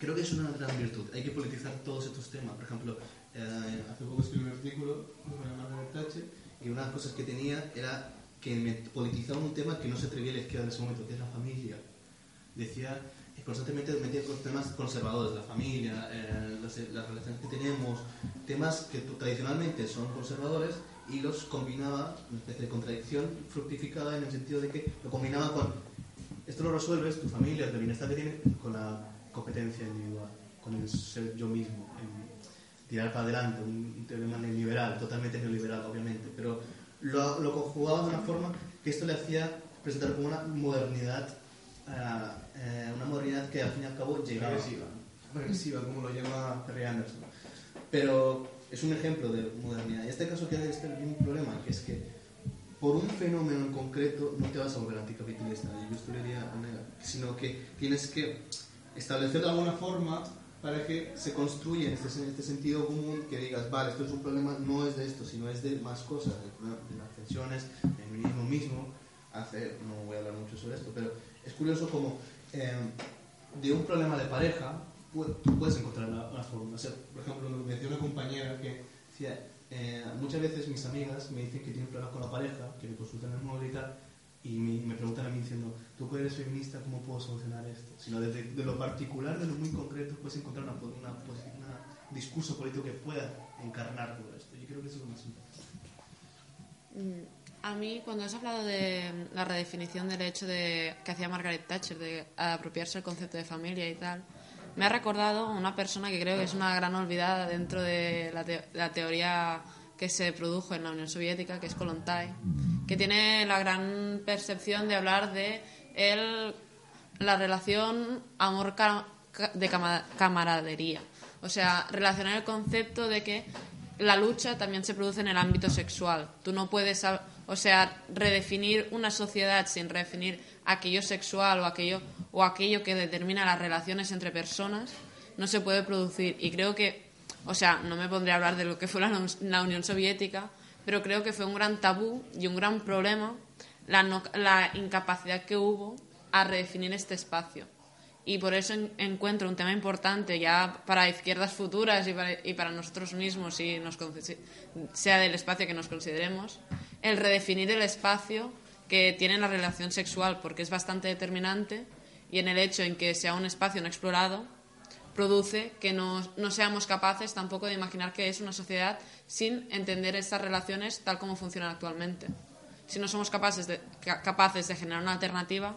creo que es una gran virtud. Hay que politizar todos estos temas. Por ejemplo, eh, hace poco escribí un artículo sobre Margaret Thatcher y una de las cosas que tenía era que me politizaba un tema que no se atrevía a la izquierda en ese momento, que es la familia. Decía constantemente metía con temas conservadores, la familia, eh, las, las relaciones que tenemos, temas que tradicionalmente son conservadores y los combinaba, una especie de contradicción fructificada en el sentido de que lo combinaba con esto lo resuelves, tu familia, el bienestar que tienes, con la competencia individual, con el ser yo mismo, tirar para adelante, un, teorema neoliberal, totalmente neoliberal, obviamente, pero lo, lo conjugaba de una forma que esto le hacía presentar como una modernidad, eh, una modernidad que al fin y al cabo llegaba. Regresiva. Regresiva, como lo llama Perry Anderson. Pero es un ejemplo de modernidad. Y este caso que este un problema, que es que por un fenómeno en concreto no te vas a volver anticapitalista, y yo esto le diría a Onega, sino que tienes que establecer de alguna forma para que se construya en este, este sentido común que digas, vale, esto es un problema, no es de esto, sino es de más cosas, de, las pensiones, del feminismo mismo, hace, no voy a hablar mucho sobre esto, pero es curioso como eh, de un problema de pareja tú puedes encontrar la, la forma. O sea, por ejemplo, me decía una compañera que decía, eh, muchas veces mis amigas me dicen que tienen problemas con la pareja, que me consultan el móvil y tal, y me, me preguntan a mí diciendo, tú que eres feminista, ¿cómo puedo solucionar esto? Sino desde de lo particular, de lo muy concreto, puedes encontrar una, una, un discurso político que pueda encarnar todo esto. Yo creo que eso es lo más importante. Mm, A mí, cuando has hablado de la redefinición del hecho de que hacía Margaret Thatcher de apropiarse el concepto de familia y tal, me ha recordado una persona que creo que es una gran olvidada dentro de la, te- la teoría que se produjo en la Unión Soviética, que es Kolontai, que tiene la gran percepción de hablar de el, la relación amor ca- de cama- camaradería. O sea, relacionar el concepto de que la lucha también se produce en el ámbito sexual. Tú no puedes, o sea, redefinir una sociedad sin redefinir aquello sexual o aquello, o aquello que determina las relaciones entre personas, no se puede producir. Y creo que, o sea, no me pondré a hablar de lo que fue la, la Unión Soviética, pero creo que fue un gran tabú y un gran problema la, no- la incapacidad que hubo a redefinir este espacio. Y por eso en- encuentro un tema importante ya para izquierdas futuras y para, nosotros mismos, si nos, sea del espacio que nos consideremos, el redefinir el espacio que tiene la relación sexual, porque es bastante determinante y en el hecho en que sea un espacio no explorado, produce que no, no seamos capaces tampoco de imaginar que es una sociedad sin entender estas relaciones tal como funcionan actualmente. Si no somos capaces de, ca- capaces de generar una alternativa,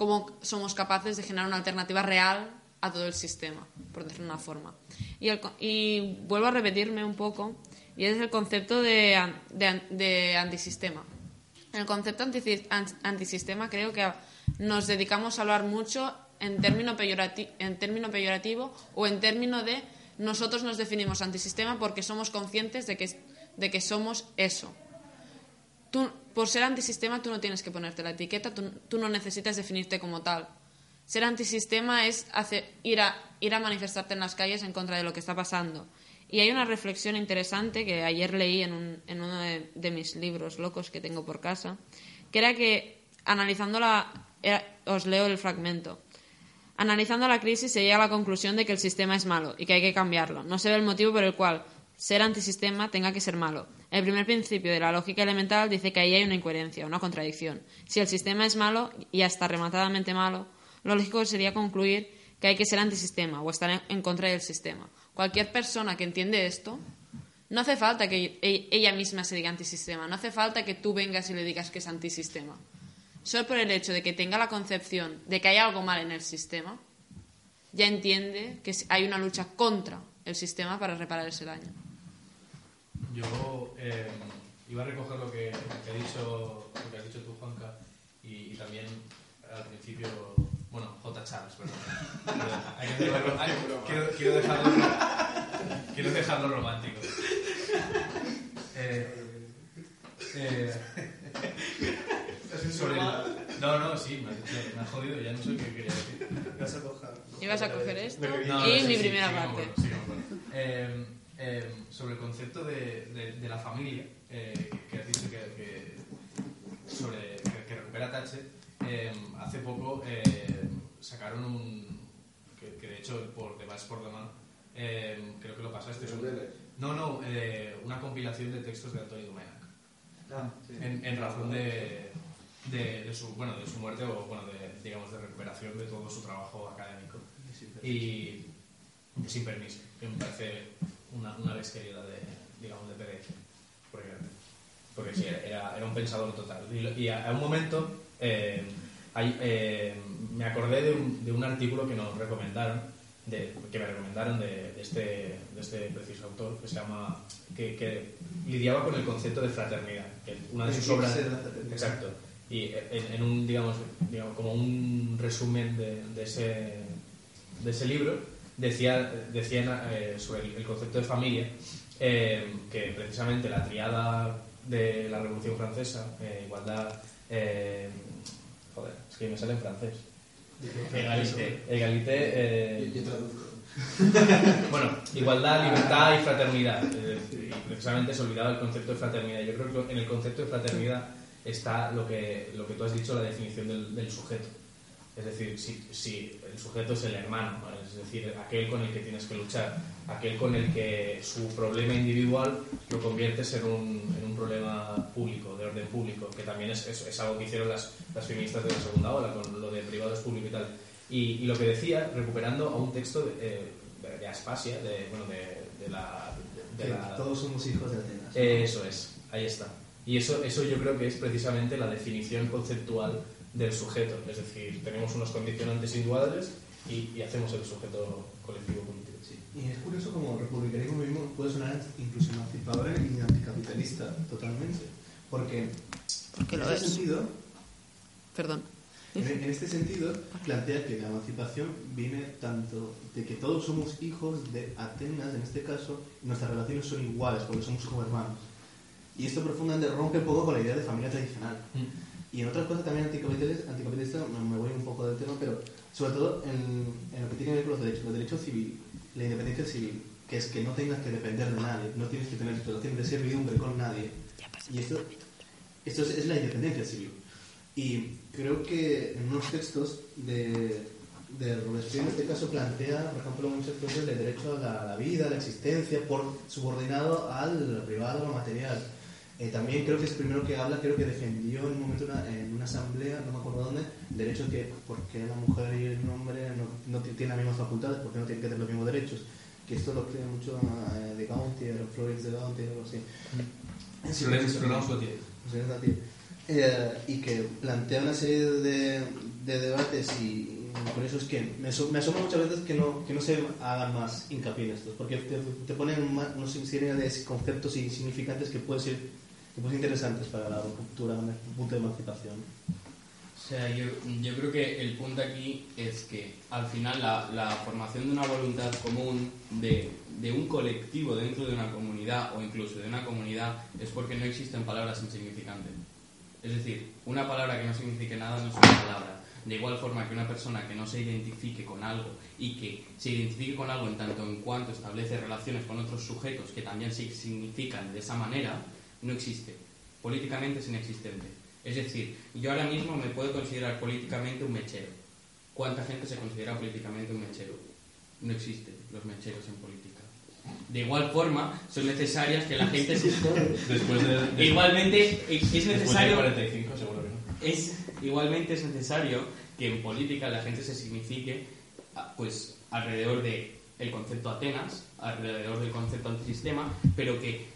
¿cómo somos capaces de generar una alternativa real a todo el sistema, por decirlo de una forma? Y, el y vuelvo a repetirme un poco, y es el concepto de, de de antisistema. El concepto antisistema creo que nos dedicamos a hablar mucho en término, peyorati- en término peyorativo o en término de nosotros nos definimos antisistema porque somos conscientes de que somos eso. Tú, por ser antisistema tú no tienes que ponerte la etiqueta, tú, no necesitas definirte como tal. Ser antisistema es ir, a, manifestarte en las calles en contra de lo que está pasando. Y hay una reflexión interesante que ayer leí en, un- en uno de, mis libros locos que tengo por casa, que era que, analizando la... os leo el fragmento. Analizando la crisis se llega a la conclusión de que el sistema es malo y que hay que cambiarlo. No se ve el motivo por el cual ser antisistema tenga que ser malo. El primer principio de la lógica elemental dice que ahí hay una incoherencia, una contradicción. Si el sistema es malo y hasta rematadamente malo, lo lógico sería concluir que hay que ser antisistema o estar en- contra del sistema. Cualquier persona que entiende esto, no hace falta que e- ella misma se diga antisistema, no hace falta que tú vengas y le digas que es antisistema. Solo por el hecho de que tenga la concepción de que hay algo mal en el sistema, ya entiende que hay una lucha contra el sistema para reparar ese daño. Yo eh, iba a recoger lo que, que ha dicho, lo que has dicho tú, Juanca, y, y también al principio, bueno, J. Charles, perdón. Hay que dejarlo- hay- quiero, quiero dejarlo, quiero dejarlo romántico. Eh, eh, sobre el- no, no, sí, me has dicho Ibas a coger esto No, y sí, mi sí, primera sí, parte. sí. Eh, eh, sobre el concepto de, de- de la familia, eh, que, has dicho que, que- sobre, que, que recupera Tache, eh, hace poco eh, sacaron un. Que, que de hecho, por Bash por mano, eh, creo que lo pasaste. no, no, eh, una compilación de textos de Antonio Domènech. Ah, sí. en, en razón de, de, de su bueno de su muerte o bueno de digamos de recuperación de todo su trabajo académico y sin permiso que me parece una, una bestialidad de digamos de pereza porque, porque sí era, era un pensador total. Y, y a, a un momento eh, hay, eh, me acordé de un, de un artículo que nos recomendaron de, que me recomendaron de, de este, de este preciso autor que se llama que, que lidiaba con el concepto de fraternidad que una de sus obras exacto. Y en, en un digamos, digamos como un resumen de, de ese de ese libro decía decían eh, sobre el, el concepto de familia eh, que precisamente la triada de la Revolución Francesa eh, igualdad eh, joder es que me sale en francés Egalité. Egalité, Yo traduzco. bueno, igualdad, libertad y fraternidad. Y precisamente se olvidaba el concepto de fraternidad. Yo creo que en el concepto de fraternidad está lo que, lo que tú has dicho, la definición del, del sujeto. Es decir, si, si el sujeto es el hermano, ¿vale? es decir, aquel con el que tienes que luchar, aquel con el que su problema individual lo conviertes en un, en un problema público, de orden público, que también es, es, es algo que hicieron las, las feministas de la segunda ola, con lo de privado es público y tal. Y, y lo que decía, recuperando a un texto de, eh, de, de Aspasia, de, bueno, de, de la- todos somos hijos de Atenas. eso es, ahí está. Y eso, eso yo creo que es precisamente la definición conceptual del sujeto. Es decir, tenemos unos condicionantes individuales y, y hacemos el sujeto colectivo político. Sí. Y es curioso como el republicanismo mismo puede sonar incluso emancipador y anticapitalista, totalmente. Porque, Porque en lo este es. sentido, Perdón. en, en este sentido, plantea que la emancipación viene tanto de que todos somos hijos de Atenas, en este caso, y nuestras relaciones son iguales, porque somos como hermanos. Y esto profundamente rompe un poco con la idea de familia tradicional. Y en otras cosas también anticapitalista, anticapitalista me voy un poco del tema, pero sobre todo en, en lo que tiene que ver con los derechos, los derechos civiles, la independencia civil, que es que no tengas que depender de nadie, no tienes que tener relación de servidumbre con nadie. Y esto, esto es, es la independencia civil. Y creo que en unos textos de, de Robespierre, en este caso, plantea, por ejemplo, muchas cosas del derecho a la, a la vida, a la existencia, por subordinado al privado, a lo material. Eh, también creo que es el primero que habla, creo que defendió en un momento una- en una asamblea, no me acuerdo dónde, el derecho que, porque la mujer y el hombre no, no ti- tienen las mismas facultades, porque no tienen que tener los mismos derechos. Que esto lo cree mucho eh, de Gauntier, Flores de Gauntier, algo así. Sí. Florence Gautier. Eh, y que plantea una serie de, de debates y por eso es que me, me asombra muchas veces que no, que no se hagan más hincapié en esto, porque te, te ponen más, una serie de conceptos y significantes que pueden ser, ser interesantes para la ruptura punto de emancipación. O sea, yo, yo creo que el punto aquí es que al final la, la formación de una voluntad común, de, de un colectivo dentro de una comunidad o incluso de una comunidad, es porque no existen palabras insignificantes. Es decir, una palabra que no signifique nada no es una palabra. De igual forma que una persona que no se identifique con algo y que se identifique con algo en tanto en cuanto establece relaciones con otros sujetos que también sí significan de esa manera, no existe. Políticamente es inexistente. Es decir, yo ahora mismo me puedo considerar políticamente un mechero. ¿Cuánta gente se considera políticamente un mechero? No existen los mecheros en política. De igual forma, son necesarias que la gente se... Después de, de- Igualmente, es necesario... de 45 seguro que no. Es, igualmente es necesario que en política la gente se signifique ah, pues, alrededor del el concepto Atenas, alrededor del concepto antisistema, pero que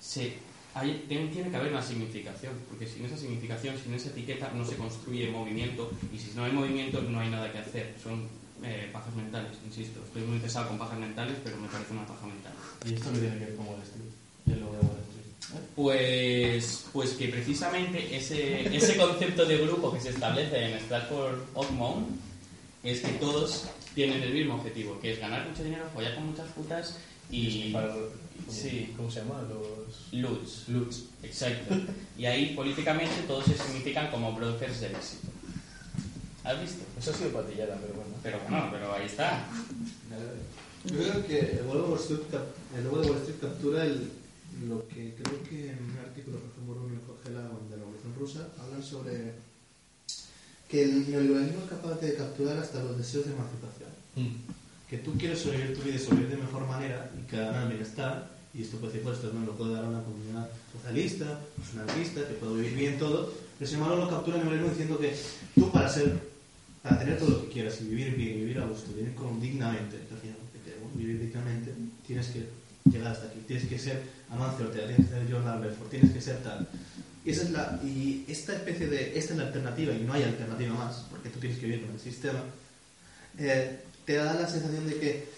se, hay- tiene, tiene que haber una significación, porque sin esa significación, sin esa etiqueta, no se construye movimiento, y si no hay movimiento, no hay nada que hacer. Son eh, pajas mentales, insisto. Estoy muy pesado con pajas mentales, pero me parece una paja mental. ¿Y esto qué tiene que ver con Wall Street? Y el logo de Wall Street. ¿Eh? Pues, pues que precisamente ese, ese concepto de grupo que se establece en Stratford on Mount es que todos tienen el mismo objetivo, que es ganar mucho dinero, follar con muchas putas y... Para- Sí. ¿Cómo se llama? Los... Lutz. Lutz. Exacto. Y ahí políticamente todos se significan como brokers del éxito. ¿Has visto? Eso ha sido patillada, pero bueno. Pero bueno, pero ahí está. Yo creo que el Wall Street, cap- el Wall Street captura el, lo que creo que en un artículo, por ejemplo, Bruno Cogela de la Revolución Rusa, hablan sobre que el neoliberalismo es capaz de capturar hasta los deseos de emancipación. Que tú quieres sobrevivir tu vida y sobrevivir de mejor manera y que ganar bienestar, y esto puede decir, pues esto no lo puedo dar a una comunidad socialista, anarquista, que puedo vivir bien todo, pero sin embargo lo captura el neoliberalismo diciendo que tú para ser para tener todo lo que quieras y vivir bien, vivir a gusto, vivir con, dignamente, vivir dignamente, tienes que llegar hasta aquí, tienes que ser Amancio Ortega, tienes que ser Jordan Belfort, tienes que ser tal. Y, esa es la, y esta especie de, esta es la alternativa, y no hay alternativa más, porque tú tienes que vivir con el sistema, eh, te da la sensación de que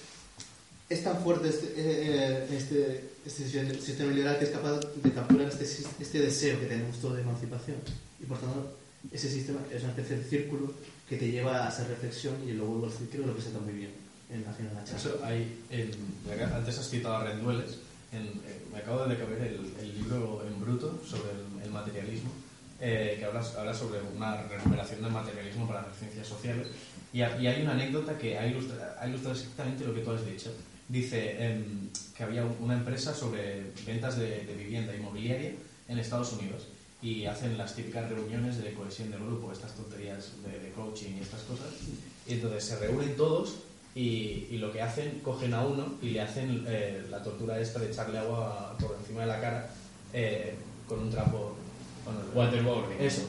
es tan fuerte este, eh, este, este sistema liberal que es capaz de capturar este, este deseo que tenemos todos de emancipación. Y por tanto, ese sistema es una especie de círculo que te lleva a esa reflexión y luego creo que lo presenta muy bien en la final de la charla. Eso hay, en- antes has citado a Rendueles. En, eh, me acabo de leer el, el libro en bruto sobre el, el materialismo, eh, que habla, habla sobre una recuperación del materialismo para las ciencias sociales. Y, y hay una anécdota que ha ilustrado, ha ilustrado exactamente lo que tú has dicho. Dice em, que había un- una empresa sobre ventas de, de vivienda inmobiliaria en Estados Unidos y hacen las típicas reuniones de cohesión del grupo, estas tonterías de, de coaching y estas cosas. Y entonces se reúnen todos y, y lo que hacen, cogen a uno y le hacen eh, la tortura esta de echarle agua por encima de la cara eh, con un trapo. bueno, Waterboarding. Eso.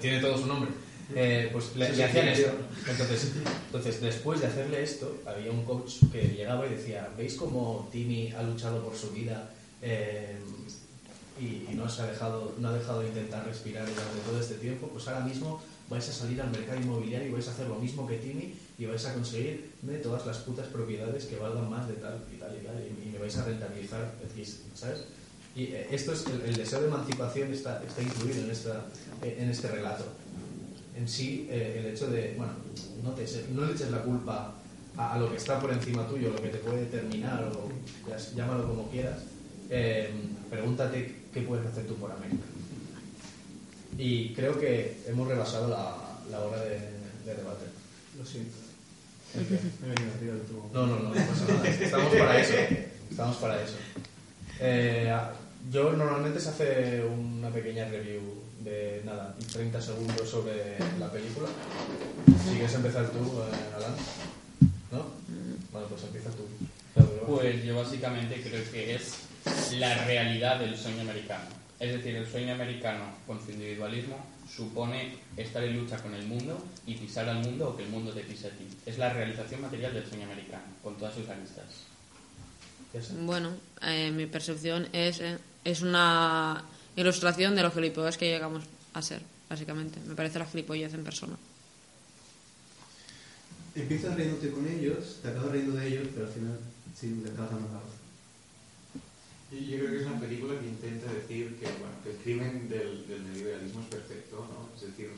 Tiene todo su nombre. Eh, pues le, le hacían esto. Entonces, entonces, después de hacerle esto, había un coach que llegaba y decía: ¿Veis cómo Timmy ha luchado por su vida eh, y, y no, se ha dejado, no ha dejado de intentar respirar durante todo este tiempo? Pues ahora mismo vais a salir al mercado inmobiliario y vais a hacer lo mismo que Timmy y vais a conseguir de todas las putas propiedades que valgan más de tal y tal y tal y, y me vais a rentabilizar, X, ¿sabes? Y eh, esto es el, el deseo de emancipación está, está incluido en, esta, en este relato. En sí, eh, el hecho de, bueno, no, te, no le eches la culpa a, a lo que está por encima tuyo, lo que te puede determinar, o llámalo como quieras, eh, pregúntate qué puedes hacer tú por América. Y creo que hemos rebasado la, la hora de, de debate. Lo siento. Me he venido arriba del tubo. No, no, no, no pasa nada. Estamos para eso. Estamos para eso. Eh, yo normalmente se hace una pequeña review de nada, 30 segundos sobre la película. Si quieres empezar tú, eh, Alan. ¿No? Bueno, pues empieza tú. Pues yo básicamente creo que es la realidad del sueño americano. Es decir, el sueño americano con su individualismo supone estar en lucha con el mundo y pisar al mundo o que el mundo te pise a ti. Es la realización material del sueño americano, con todas sus aristas. Bueno, eh, mi percepción es, eh, es una ilustración de los gilipollas que llegamos a ser, básicamente. Me parece la gilipollez en persona. Empiezas riéndote con ellos, te acabas riendo de ellos, pero al final sí te acabas dando la razón. Y yo creo que es una película que intenta decir que, bueno, que el crimen del, del neoliberalismo es perfecto, ¿no? Es decir,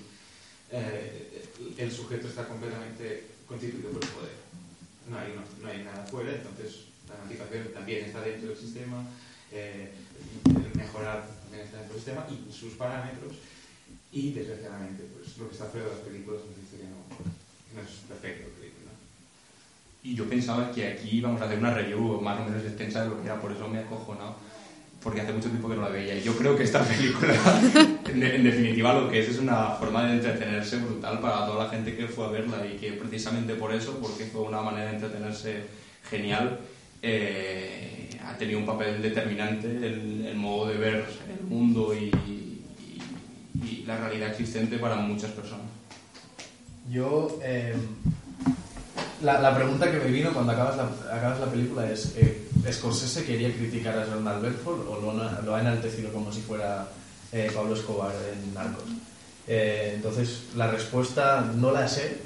eh, el sujeto está completamente constituido por el poder. No hay, no, no hay nada fuera, entonces la emancipación también está dentro del sistema, eh, mejorar está dentro del sistema y sus parámetros. Y desgraciadamente, pues lo que está fuera de las películas nos dice que no, que no es perfecto ¿no? Y yo pensaba que aquí íbamos a hacer una review más o menos extensa de lo que era, por eso me he acojonado, porque hace mucho tiempo que no la veía. Y yo creo que esta película, en, en definitiva, lo que es es una forma de entretenerse brutal para toda la gente que fue a verla y que precisamente por eso, porque fue una manera de entretenerse genial, eh, ha tenido un papel determinante el, el modo de ver el mundo y, y- y la realidad existente para muchas personas. Yo, eh, la, la pregunta que me vino cuando acabas la, acabas la película es, eh, ¿Scorsese quería criticar a Jordan Belfort o lo, lo ha enaltecido como si fuera eh, Pablo Escobar en Narcos? Eh, entonces, la respuesta no la sé.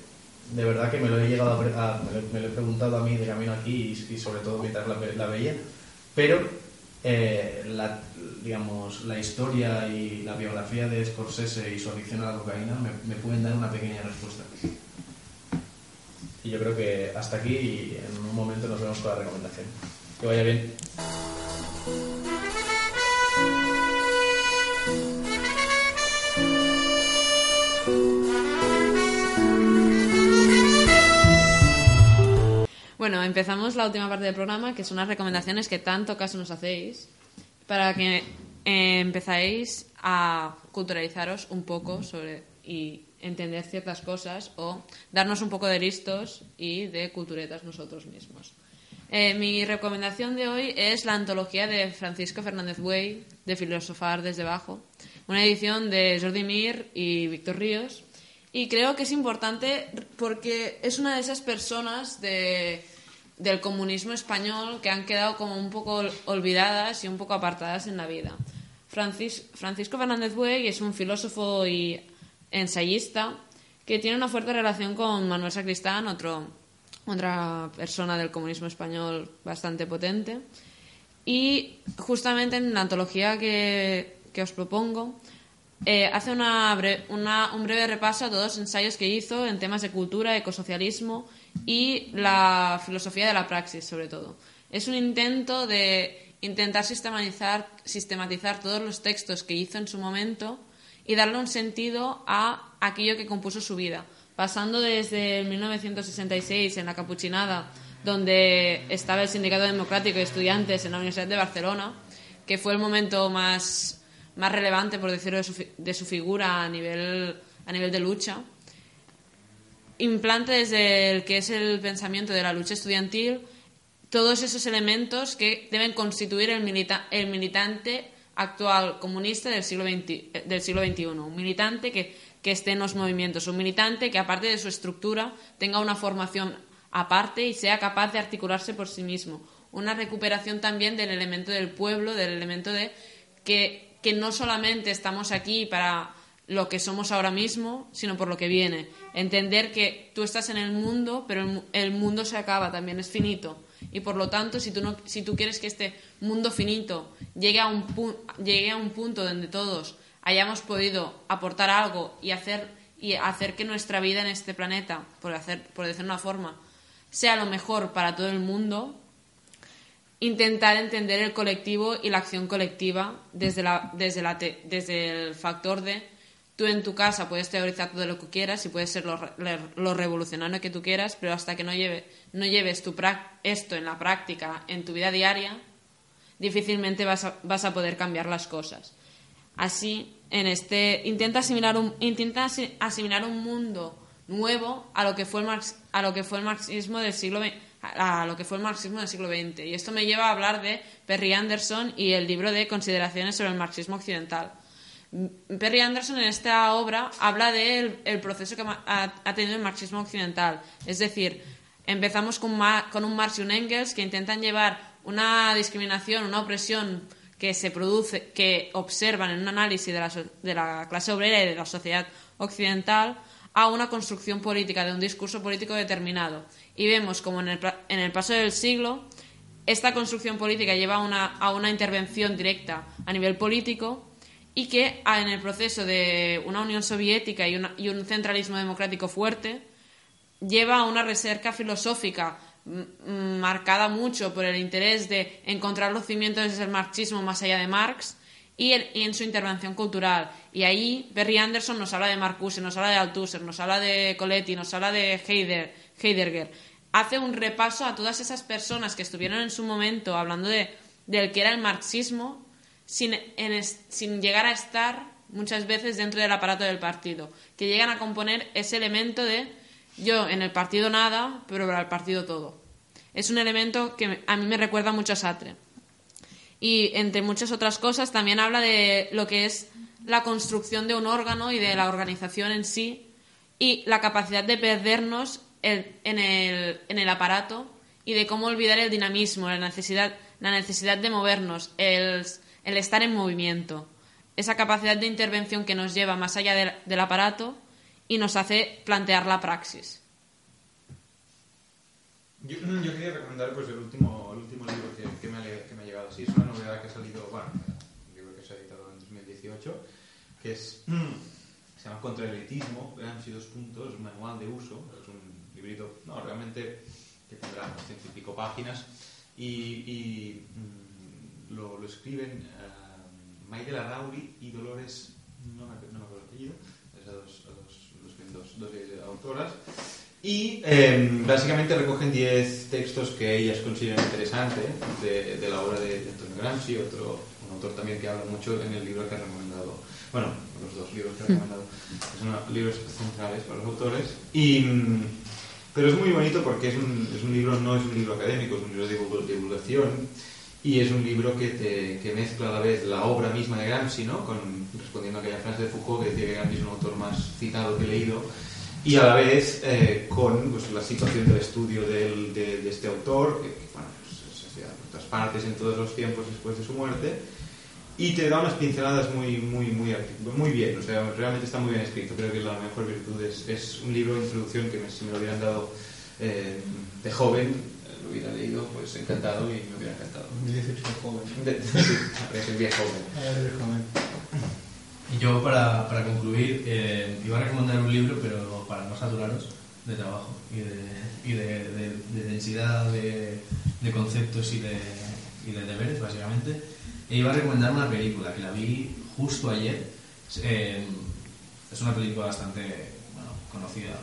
De verdad que me lo he llegado a, a- me, lo, me lo he preguntado a mí de camino aquí y, y sobre todo mientras la, la veía. Pero, eh, la, digamos, la historia y la biografía de Scorsese y su adicción a la cocaína me, me pueden dar una pequeña respuesta. Y yo creo que hasta aquí y en un momento nos vemos con la recomendación. Que vaya bien. Bueno, empezamos la última parte del programa, que son las recomendaciones que tanto caso nos hacéis, para que eh, empezáis a culturalizaros un poco y entender ciertas cosas o darnos un poco de listos y de culturetas nosotros mismos. Eh, mi recomendación de hoy es la antología de Francisco Fernández Buey, de Filosofar desde abajo, una edición de Jordi Mir y Víctor Ríos. Y creo que es importante porque es una de esas personas de, del comunismo español que han quedado como un poco olvidadas y un poco apartadas en la vida. Francis- Francisco Fernández Buey es un filósofo y ensayista que tiene una fuerte relación con Manuel Sacristán, otro, otra persona del comunismo español bastante potente. Y justamente en la antología que, que os propongo, eh, hace una un breve repaso a todos los ensayos que hizo en temas de cultura, ecosocialismo y la filosofía de la praxis, sobre todo. Es un intento de intentar sistematizar, sistematizar todos los textos que hizo en su momento y darle un sentido a aquello que compuso su vida, pasando desde el 1966 en la Capuchinada, donde estaba el Sindicato Democrático de Estudiantes en la Universidad de Barcelona, que fue el momento más, más relevante, por decirlo, de su, de su figura a nivel, a nivel de lucha. Implanta desde el que es el pensamiento de la lucha estudiantil todos esos elementos que deben constituir el, milita- el militante actual comunista del siglo, XX, del siglo XXI. Un militante que, que esté en los movimientos, un militante que aparte de su estructura tenga una formación aparte y sea capaz de articularse por sí mismo. Una recuperación también del elemento del pueblo, del elemento de que, que no solamente estamos aquí para lo que somos ahora mismo, sino por lo que viene. Entender que tú estás en el mundo, pero el, mu- el mundo se acaba, también es finito. Y por lo tanto, si tú, no, si tú quieres que este mundo finito llegue a, un llegue a un punto donde todos hayamos podido aportar algo y hacer, y hacer que nuestra vida en este planeta, por, hacer, por decir una forma, sea lo mejor para todo el mundo, intentar entender el colectivo y la acción colectiva desde, la, desde, la te- desde el factor de tú en tu casa puedes teorizar todo lo que quieras y puedes ser lo, lo revolucionario que tú quieras, pero hasta que no, lleve, no lleves tu prac- esto en la práctica, en tu vida diaria, difícilmente vas a, vas a poder cambiar las cosas. Así, en este intenta asimilar un, intenta asi- asimilar un mundo nuevo a lo que fue el marx- a lo que fue el marxismo del siglo XX, a lo que fue el marxismo del siglo XX. Y esto me lleva a hablar de Perry Anderson y el libro de Consideraciones sobre el marxismo occidental. Perry Anderson en esta obra habla del el proceso que ha, tenido el marxismo occidental. Es decir, empezamos con, un Marx y un Engels que intentan llevar una discriminación, una opresión que se produce, que observan en un análisis de la, de la clase obrera y de la sociedad occidental a una construcción política, de un discurso político determinado. Y vemos como en el, en el paso del siglo esta construcción política lleva una, a una intervención directa a nivel político y que ah, en el proceso de una Unión Soviética y, y un centralismo democrático fuerte lleva a una recerca filosófica marcada mucho por el interés de encontrar los cimientos del marxismo más allá de Marx y en su intervención cultural. Y ahí Berry Anderson nos habla de Marcuse, nos habla de Althusser, nos habla de Coletti, nos habla de Heider- Heidegger. Hace un repaso a todas esas personas que estuvieron en su momento hablando de, del que era el marxismo sin, llegar a estar muchas veces dentro del aparato del partido, que llegan a componer ese elemento de yo en el partido nada, pero para el partido todo. Es un elemento que a mí me recuerda mucho a Sartre. Y entre muchas otras cosas también habla de lo que es la construcción de un órgano y de la organización en sí y la capacidad de perdernos el- en, el, en el aparato y de cómo olvidar el dinamismo, la necesidad, la necesidad de movernos, el, el estar en movimiento, esa capacidad de intervención que nos lleva más allá del, aparato y nos hace plantear la praxis. Yo, yo quería recomendar pues, el, último, el último libro que, que me ha, que me ha llegado así. Es una novedad que ha salido, bueno, un libro que se ha editado en 2018, que es, se llama Contra el elitismo, veamos y dos puntos, manual de uso. No, realmente que tendrá ciento y pico páginas. Y, mm, lo, escriben uh, Maide Larrauri y Dolores, no me, acuerdo el apellido, es dos, dos, eh, autoras. Y eh, básicamente recogen 10 textos que ellas consideran interesantes de, la obra de, de Antonio Gramsci, otro un autor también que habla mucho en el libro que ha recomendado. Bueno, los dos libros que ha recomendado. Son libros centrales para los autores. Y, mm, pero es muy bonito porque es un, es un libro, no es un libro académico, es un libro de divulg- divulgación y es un libro que, te, que mezcla a la vez la obra misma de Gramsci, ¿no? Con, respondiendo a aquella frase de Foucault que decía que Gramsci es un autor más citado que leído, y a la vez eh, con pues, la situación del estudio del- de, este autor, que, bueno, pues, se hacía en otras partes en todos los tiempos después de su muerte, y te da unas pinceladas muy, muy, muy, muy bien, o sea, realmente está muy bien escrito. Creo que la mejor virtud es, es un libro de introducción que me- si me lo hubieran dado eh, de joven, eh, lo hubiera leído, pues encantado y me hubiera encantado. 2018 joven. De- sí, es el viejo joven. Y yo, para, para concluir, eh, iba a recomendar un libro, pero para no saturaros de trabajo y de, y de, de- de densidad de, de conceptos y de, y de deberes, básicamente. E iba a recomendar una película que la vi justo ayer. Eh, es una película bastante conocida,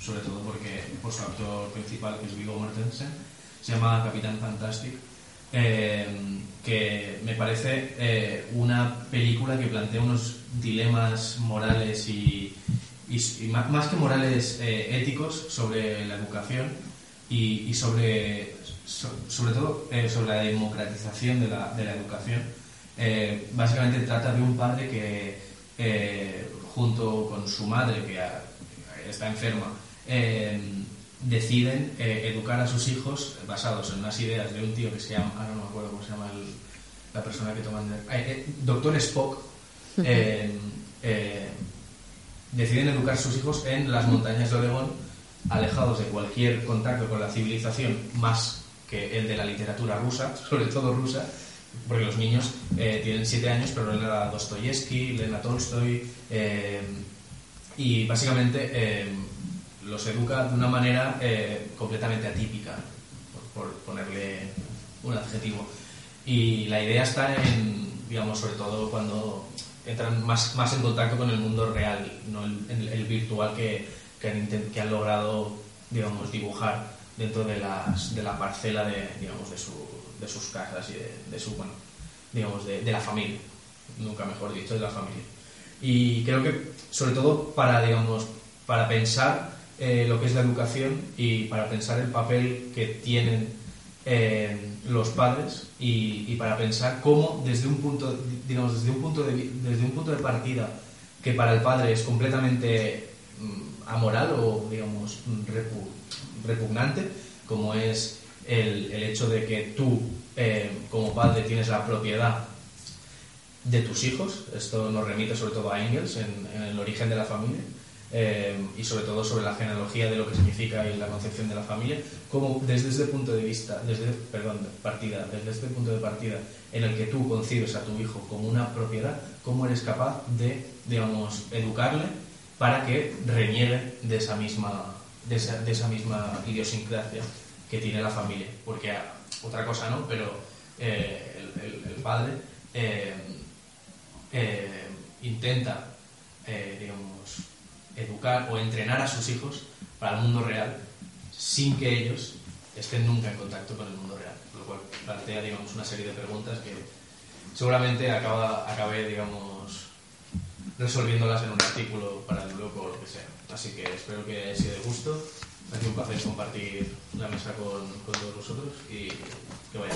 sobre todo porque por su actor principal, que es Viggo Mortensen. Se llama Capitán Fantastic. eh, que me parece eh, una película que plantea unos dilemas morales y, más que morales eh, éticos sobre la educación y sobre, so- sobre todo eh, sobre la democratización de la, de la educación. Eh, básicamente trata de un padre que eh, junto con su madre que está enferma deciden educar a sus hijos basados en unas ideas de un tío que se llama, ahora no me acuerdo cómo se llama el- la persona que toma Doctor Spock. deciden educar a sus hijos en las montañas de Oregón, alejados de cualquier contacto con la civilización más que el de la literatura rusa, sobre todo rusa, porque los niños eh, tienen siete años, pero leen a Dostoyevsky, leen a Tolstoy, eh, y básicamente eh, los educa de una manera eh, completamente atípica, por, por ponerle un adjetivo. Y la idea está en, digamos, sobre todo cuando entran más, más en contacto con el mundo real, no el, el- virtual que, que, han que han logrado, digamos, dibujar dentro de, las, de la parcela de, digamos, de, su, de sus casas y de, de su, bueno, digamos, de, de la familia, nunca mejor dicho, de la familia. Y creo que, sobre todo, para, digamos, para pensar eh, lo que es la educación y para pensar el papel que tienen eh, los padres y, y para pensar cómo desde un punto digamos desde un punto de desde un punto de partida que para el padre es completamente mm, amoral o digamos mm, repu- repugnante como es el, el hecho de que tú eh, como padre tienes la propiedad de tus hijos. Esto nos remite sobre todo a Engels en, el origen de la familia eh, y sobre todo sobre la genealogía de lo que significa y la concepción de la familia, como desde este punto de vista, desde, perdón, partida, desde este punto de partida en el que tú concibes a tu hijo como una propiedad, cómo eres capaz de, digamos, educarle para que reniegue de esa misma, de esa, de esa misma idiosincrasia que tiene la familia. Porque ah, otra cosa no, pero eh, el, el- el padre eh, eh, intenta, eh, digamos, educar o entrenar a sus hijos para el mundo real sin que ellos estén nunca en contacto con el mundo real, lo cual plantea, digamos, una serie de preguntas que seguramente acaba, acabe, digamos, resolviéndolas en un artículo para el blog o lo que sea. Así que espero que sido de gusto. Ha sido un placer compartir la mesa con, todos vosotros y que vaya.